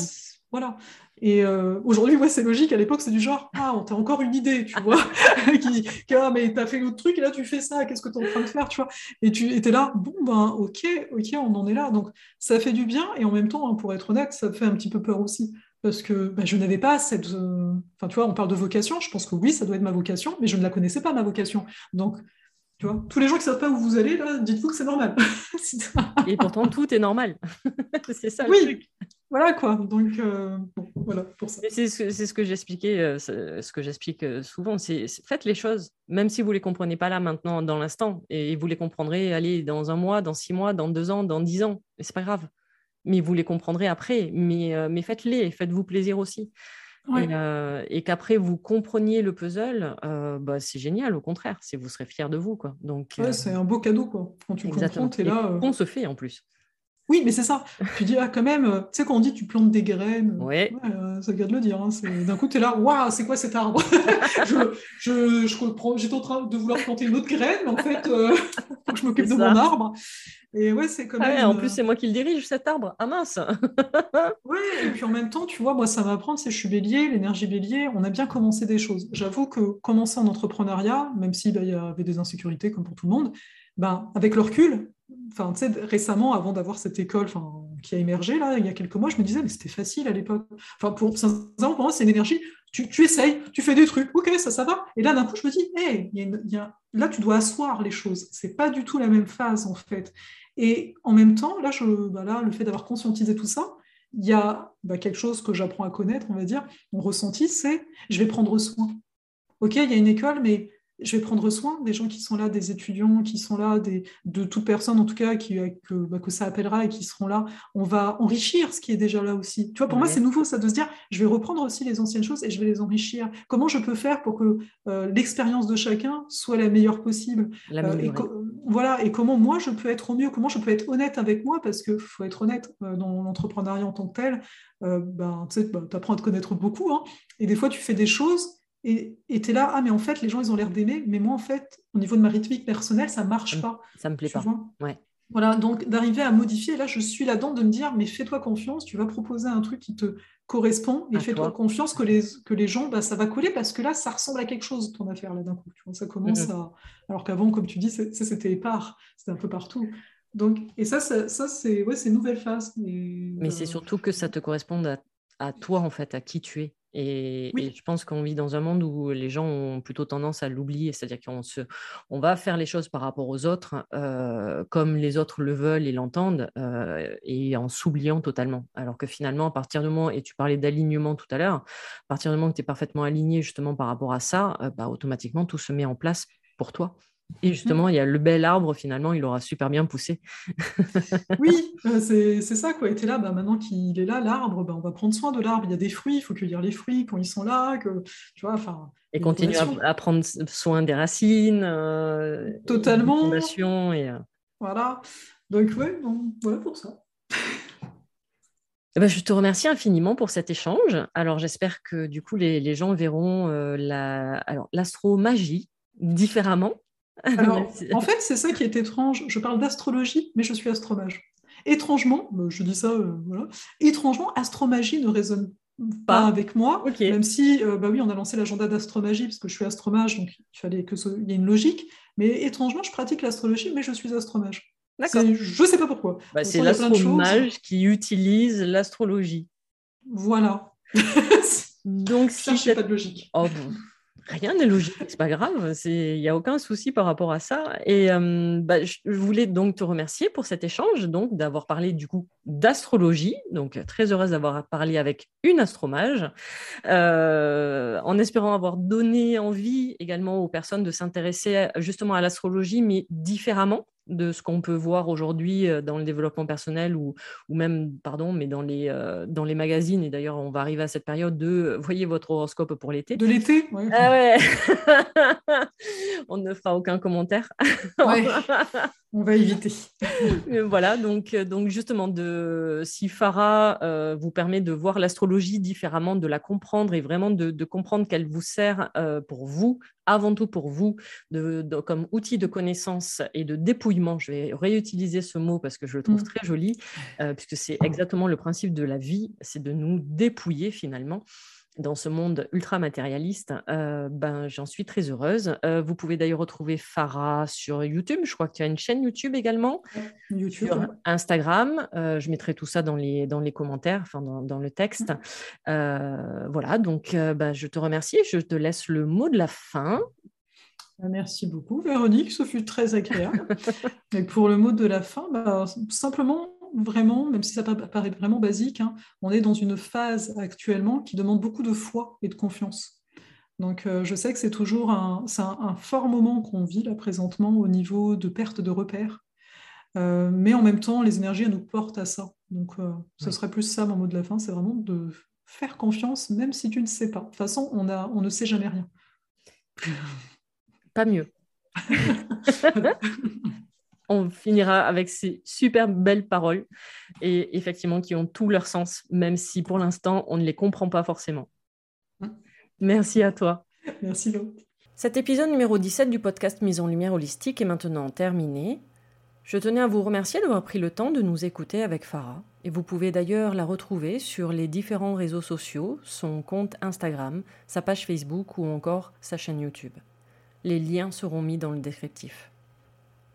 S2: Voilà. Et euh, aujourd'hui, ouais, c'est logique. À l'époque, c'est du genre, ah, t'as encore une idée, tu vois, qui, qui, ah, mais t'as fait l'autre truc et là, tu fais ça. Qu'est-ce que t'es en train de faire, tu vois Et tu étais là, bon, ben, ok, ok, on en est là. Donc, ça fait du bien et en même temps, hein, pour être honnête, ça fait un petit peu peur aussi. Parce que ben, je n'avais pas cette. Euh, enfin, tu vois, on parle de vocation. Je pense que oui, ça doit être ma vocation, mais je ne la connaissais pas, ma vocation. Donc, tu vois, tous les gens qui ne savent pas où vous allez, là, dites-vous que c'est normal.
S1: et pourtant, tout est normal. c'est ça le
S2: oui.
S1: truc
S2: voilà quoi. Donc euh, voilà pour ça.
S1: C'est ce, que j'expliquais, euh, ce que j'explique euh, souvent. C'est faites les choses, même si vous les comprenez pas là maintenant, dans l'instant, et vous les comprendrez, allez, dans un mois, dans six mois, dans deux ans, dans dix ans. Et c'est pas grave. Mais vous les comprendrez après. Mais, mais faites-les, faites-vous plaisir aussi. Et, qu'après vous compreniez le puzzle, bah, c'est génial. Au contraire, si vous serez fier de vous, quoi. Donc
S2: c'est un beau cadeau quoi. Quand tu comprends, es là.
S1: On se fait en plus.
S2: Oui, mais c'est ça. Tu dis, ah, quand même, euh, tu sais, quand on dit tu plantes des graines,
S1: ouais.
S2: Euh, ça garde le dire. Hein, d'un coup, tu es là, waouh, c'est quoi cet arbre? Je, je, je J'étais en train de vouloir planter une autre graine, mais en fait, euh, faut que je m'occupe de mon arbre. Et ouais, c'est comme
S1: ah en plus, c'est moi qui le dirige, cet arbre. Ah mince
S2: Oui, et puis en même temps, tu vois, moi, ça m'apprend, c'est je suis bélier, l'énergie bélier, on a bien commencé des choses. J'avoue que commencer en entrepreneuriat, même s'il bah, y avait des insécurités comme pour tout le monde, ben, avec le recul, enfin, récemment, avant d'avoir cette école qui a émergé, là, il y a quelques mois, je me disais, mais c'était facile à l'époque. Enfin, pour, pour moi, c'est une énergie, tu, tu, essayes, tu fais des trucs, ok, ça, ça va. Et là, d'un coup, je me dis, hey, y a là, tu dois asseoir les choses. C'est pas du tout la même phase, en fait. Et en même temps, là, je, bah là le fait d'avoir conscientisé tout ça, il y a bah, quelque chose que j'apprends à connaître, on va dire, mon ressenti, c'est je vais prendre soin. Ok, il y a une école, mais je vais prendre soin des gens qui sont là, des étudiants qui sont là, des, de toute personne en tout cas qui, euh, que, bah, que, ça appellera et qui seront là. On va enrichir ce qui est déjà là aussi. Tu vois, pour moi, c'est nouveau ça de se dire, je vais reprendre aussi les anciennes choses et je vais les enrichir. Comment je peux faire pour que euh, l'expérience de chacun soit la meilleure possible?
S1: Euh, et
S2: Voilà, et comment moi je peux être au mieux, comment je peux être honnête avec moi, parce qu'il faut être honnête dans l'entrepreneuriat en tant que tel. ben, tu sais, ben, apprends à te connaître beaucoup, hein, et des fois tu fais des choses et tu es là, ah, mais en fait, les gens, ils ont l'air d'aimer, mais moi, en fait, au niveau de ma rythmique personnelle, ça ne marche pas.
S1: Ça me plaît pas. Ouais.
S2: Voilà, donc d'arriver à modifier, là, je suis là-dedans de me dire, mais fais-toi confiance, tu vas proposer un truc qui te correspond, et fais-toi confiance que les, que les gens, bah, ça va coller, parce que là, ça ressemble à quelque chose, ton affaire, là, d'un coup. Tu vois, ça commence à... Alors qu'avant, comme tu dis, c'était épars, c'était un peu partout. Donc, et ça, ça, c'est ouais, une nouvelle phase.
S1: mais c'est surtout que ça te corresponde à, à toi, en fait, à qui tu es. Et, je pense qu'on vit dans un monde où les gens ont plutôt tendance à l'oublier, c'est-à-dire qu'on se, on va faire les choses par rapport aux autres euh, comme les autres le veulent et l'entendent, euh, et en s'oubliant totalement. Alors que finalement, à partir du moment, et tu parlais d'alignement tout à l'heure, à partir du moment que tu es parfaitement aligné justement par rapport à ça, euh, bah, automatiquement tout se met en place pour toi. Et mmh. justement, il y a le bel arbre, finalement, il aura super bien poussé.
S2: oui, euh, c'est ça, quoi. Et tu là, bah, maintenant qu'il est là, l'arbre, bah, on va prendre soin de l'arbre. Il y a des fruits, il faut cueillir les fruits quand ils sont là. Que, tu vois,
S1: et continuer à, prendre soin des racines. Euh,
S2: Totalement.
S1: et, euh
S2: Voilà. Donc, ouais, voilà pour ça.
S1: Eh ben, je te remercie infiniment pour cet échange. Alors, j'espère que du coup, les, les gens verront l'astromagie différemment
S2: alors, en fait, c'est ça qui est étrange. Je parle d'astrologie, mais je suis astromage. Étrangement, bah, je dis ça, euh, voilà. Étrangement, astromagie ne résonne pas, avec moi, même si, euh, bah oui, on a lancé l'agenda d'astromagie parce que je suis astromage, donc il fallait que y ait une logique. Mais étrangement, je pratique l'astrologie, mais je suis astromage. D'accord. Je ne sais pas pourquoi.
S1: Bah, c'est l'astromage qui utilise l'astrologie.
S2: Voilà.
S1: donc,
S2: si pas de logique.
S1: Oh, bon Rien n'est logique, c'est pas grave, il n'y a aucun souci par rapport à ça. Et bah, je voulais donc te remercier pour cet échange, donc d'avoir parlé du coup d'astrologie, donc très heureuse d'avoir parlé avec une astromage, euh, en espérant avoir donné envie également aux personnes de s'intéresser justement à l'astrologie, mais différemment, de ce qu'on peut voir aujourd'hui euh, dans le développement personnel ou, ou même, pardon, mais dans les, euh, dans les magazines. Et d'ailleurs, on va arriver à cette période de euh, voyez votre horoscope pour l'été.
S2: De l'été
S1: Ah ouais On ne fera aucun commentaire.
S2: On va éviter.
S1: voilà, donc, donc justement, de, si Farah vous permet de voir l'astrologie différemment, de la comprendre et vraiment de, de comprendre qu'elle vous sert pour vous avant tout pour vous de, comme outil de connaissance et de dépouillement. Je vais réutiliser ce mot parce que je le trouve mm. très joli, euh, puisque c'est exactement le principe de la vie, c'est de nous dépouiller finalement dans ce monde ultra matérialiste, euh, ben, j'en suis très heureuse. Euh, vous pouvez d'ailleurs retrouver Farah sur YouTube. Je crois que tu as une chaîne YouTube également.
S2: YouTube. Sur
S1: Instagram. Euh, je mettrai tout ça dans les, dans les commentaires, enfin dans, dans le texte. voilà, donc ben, je te remercie. Je te laisse le mot de la fin.
S2: Merci beaucoup, Véronique. Ce fut très agréable. Et pour le mot de la fin, ben, simplement vraiment, même si ça paraît vraiment basique, hein, on est dans une phase actuellement qui demande beaucoup de foi et de confiance. Donc euh, je sais que c'est toujours un, un, fort moment qu'on vit là présentement au niveau de perte de repères. Euh, mais en même temps, les énergies nous portent à ça. Donc euh, ce serait plus ça mon mot de la fin, c'est vraiment de faire confiance même si tu ne sais pas. De toute façon, on, a, on ne sait jamais rien.
S1: Pas mieux. on finira avec ces super belles paroles et effectivement qui ont tout leur sens, même si pour l'instant on ne les comprend pas forcément. Merci à toi.
S2: Merci
S1: Cet épisode numéro 17 du podcast Mise en Lumière Holistique est maintenant terminé. Je tenais à vous remercier d'avoir pris le temps de nous écouter avec Farah. Et vous pouvez d'ailleurs la retrouver sur les différents réseaux sociaux, son compte Instagram, sa page Facebook ou encore sa chaîne YouTube. Les liens seront mis dans le descriptif.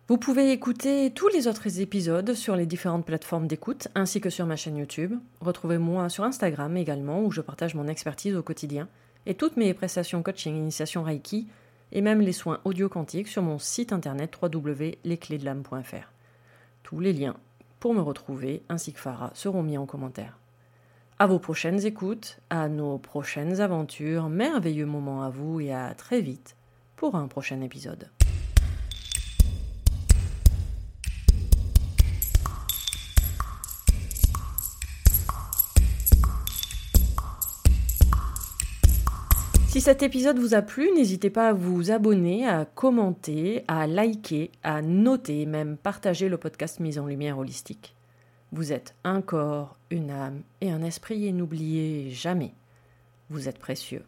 S1: Vous pouvez écouter tous les autres épisodes sur les différentes plateformes d'écoute ainsi que sur ma chaîne YouTube. Retrouvez-moi sur Instagram également où je partage mon expertise au quotidien et toutes mes prestations coaching, initiation Reiki et même les soins audio quantiques sur mon site internet www.lesclésdelame.fr. Tous les liens pour me retrouver ainsi que Farah seront mis en commentaire. À vos prochaines écoutes, à nos prochaines aventures, merveilleux moments à vous et à très vite pour un prochain épisode. Si cet épisode vous a plu, n'hésitez pas à vous abonner, à commenter, à liker, à noter et même partager le podcast Mise en Lumière Holistique. Vous êtes un corps, une âme et un esprit et n'oubliez jamais, vous êtes précieux.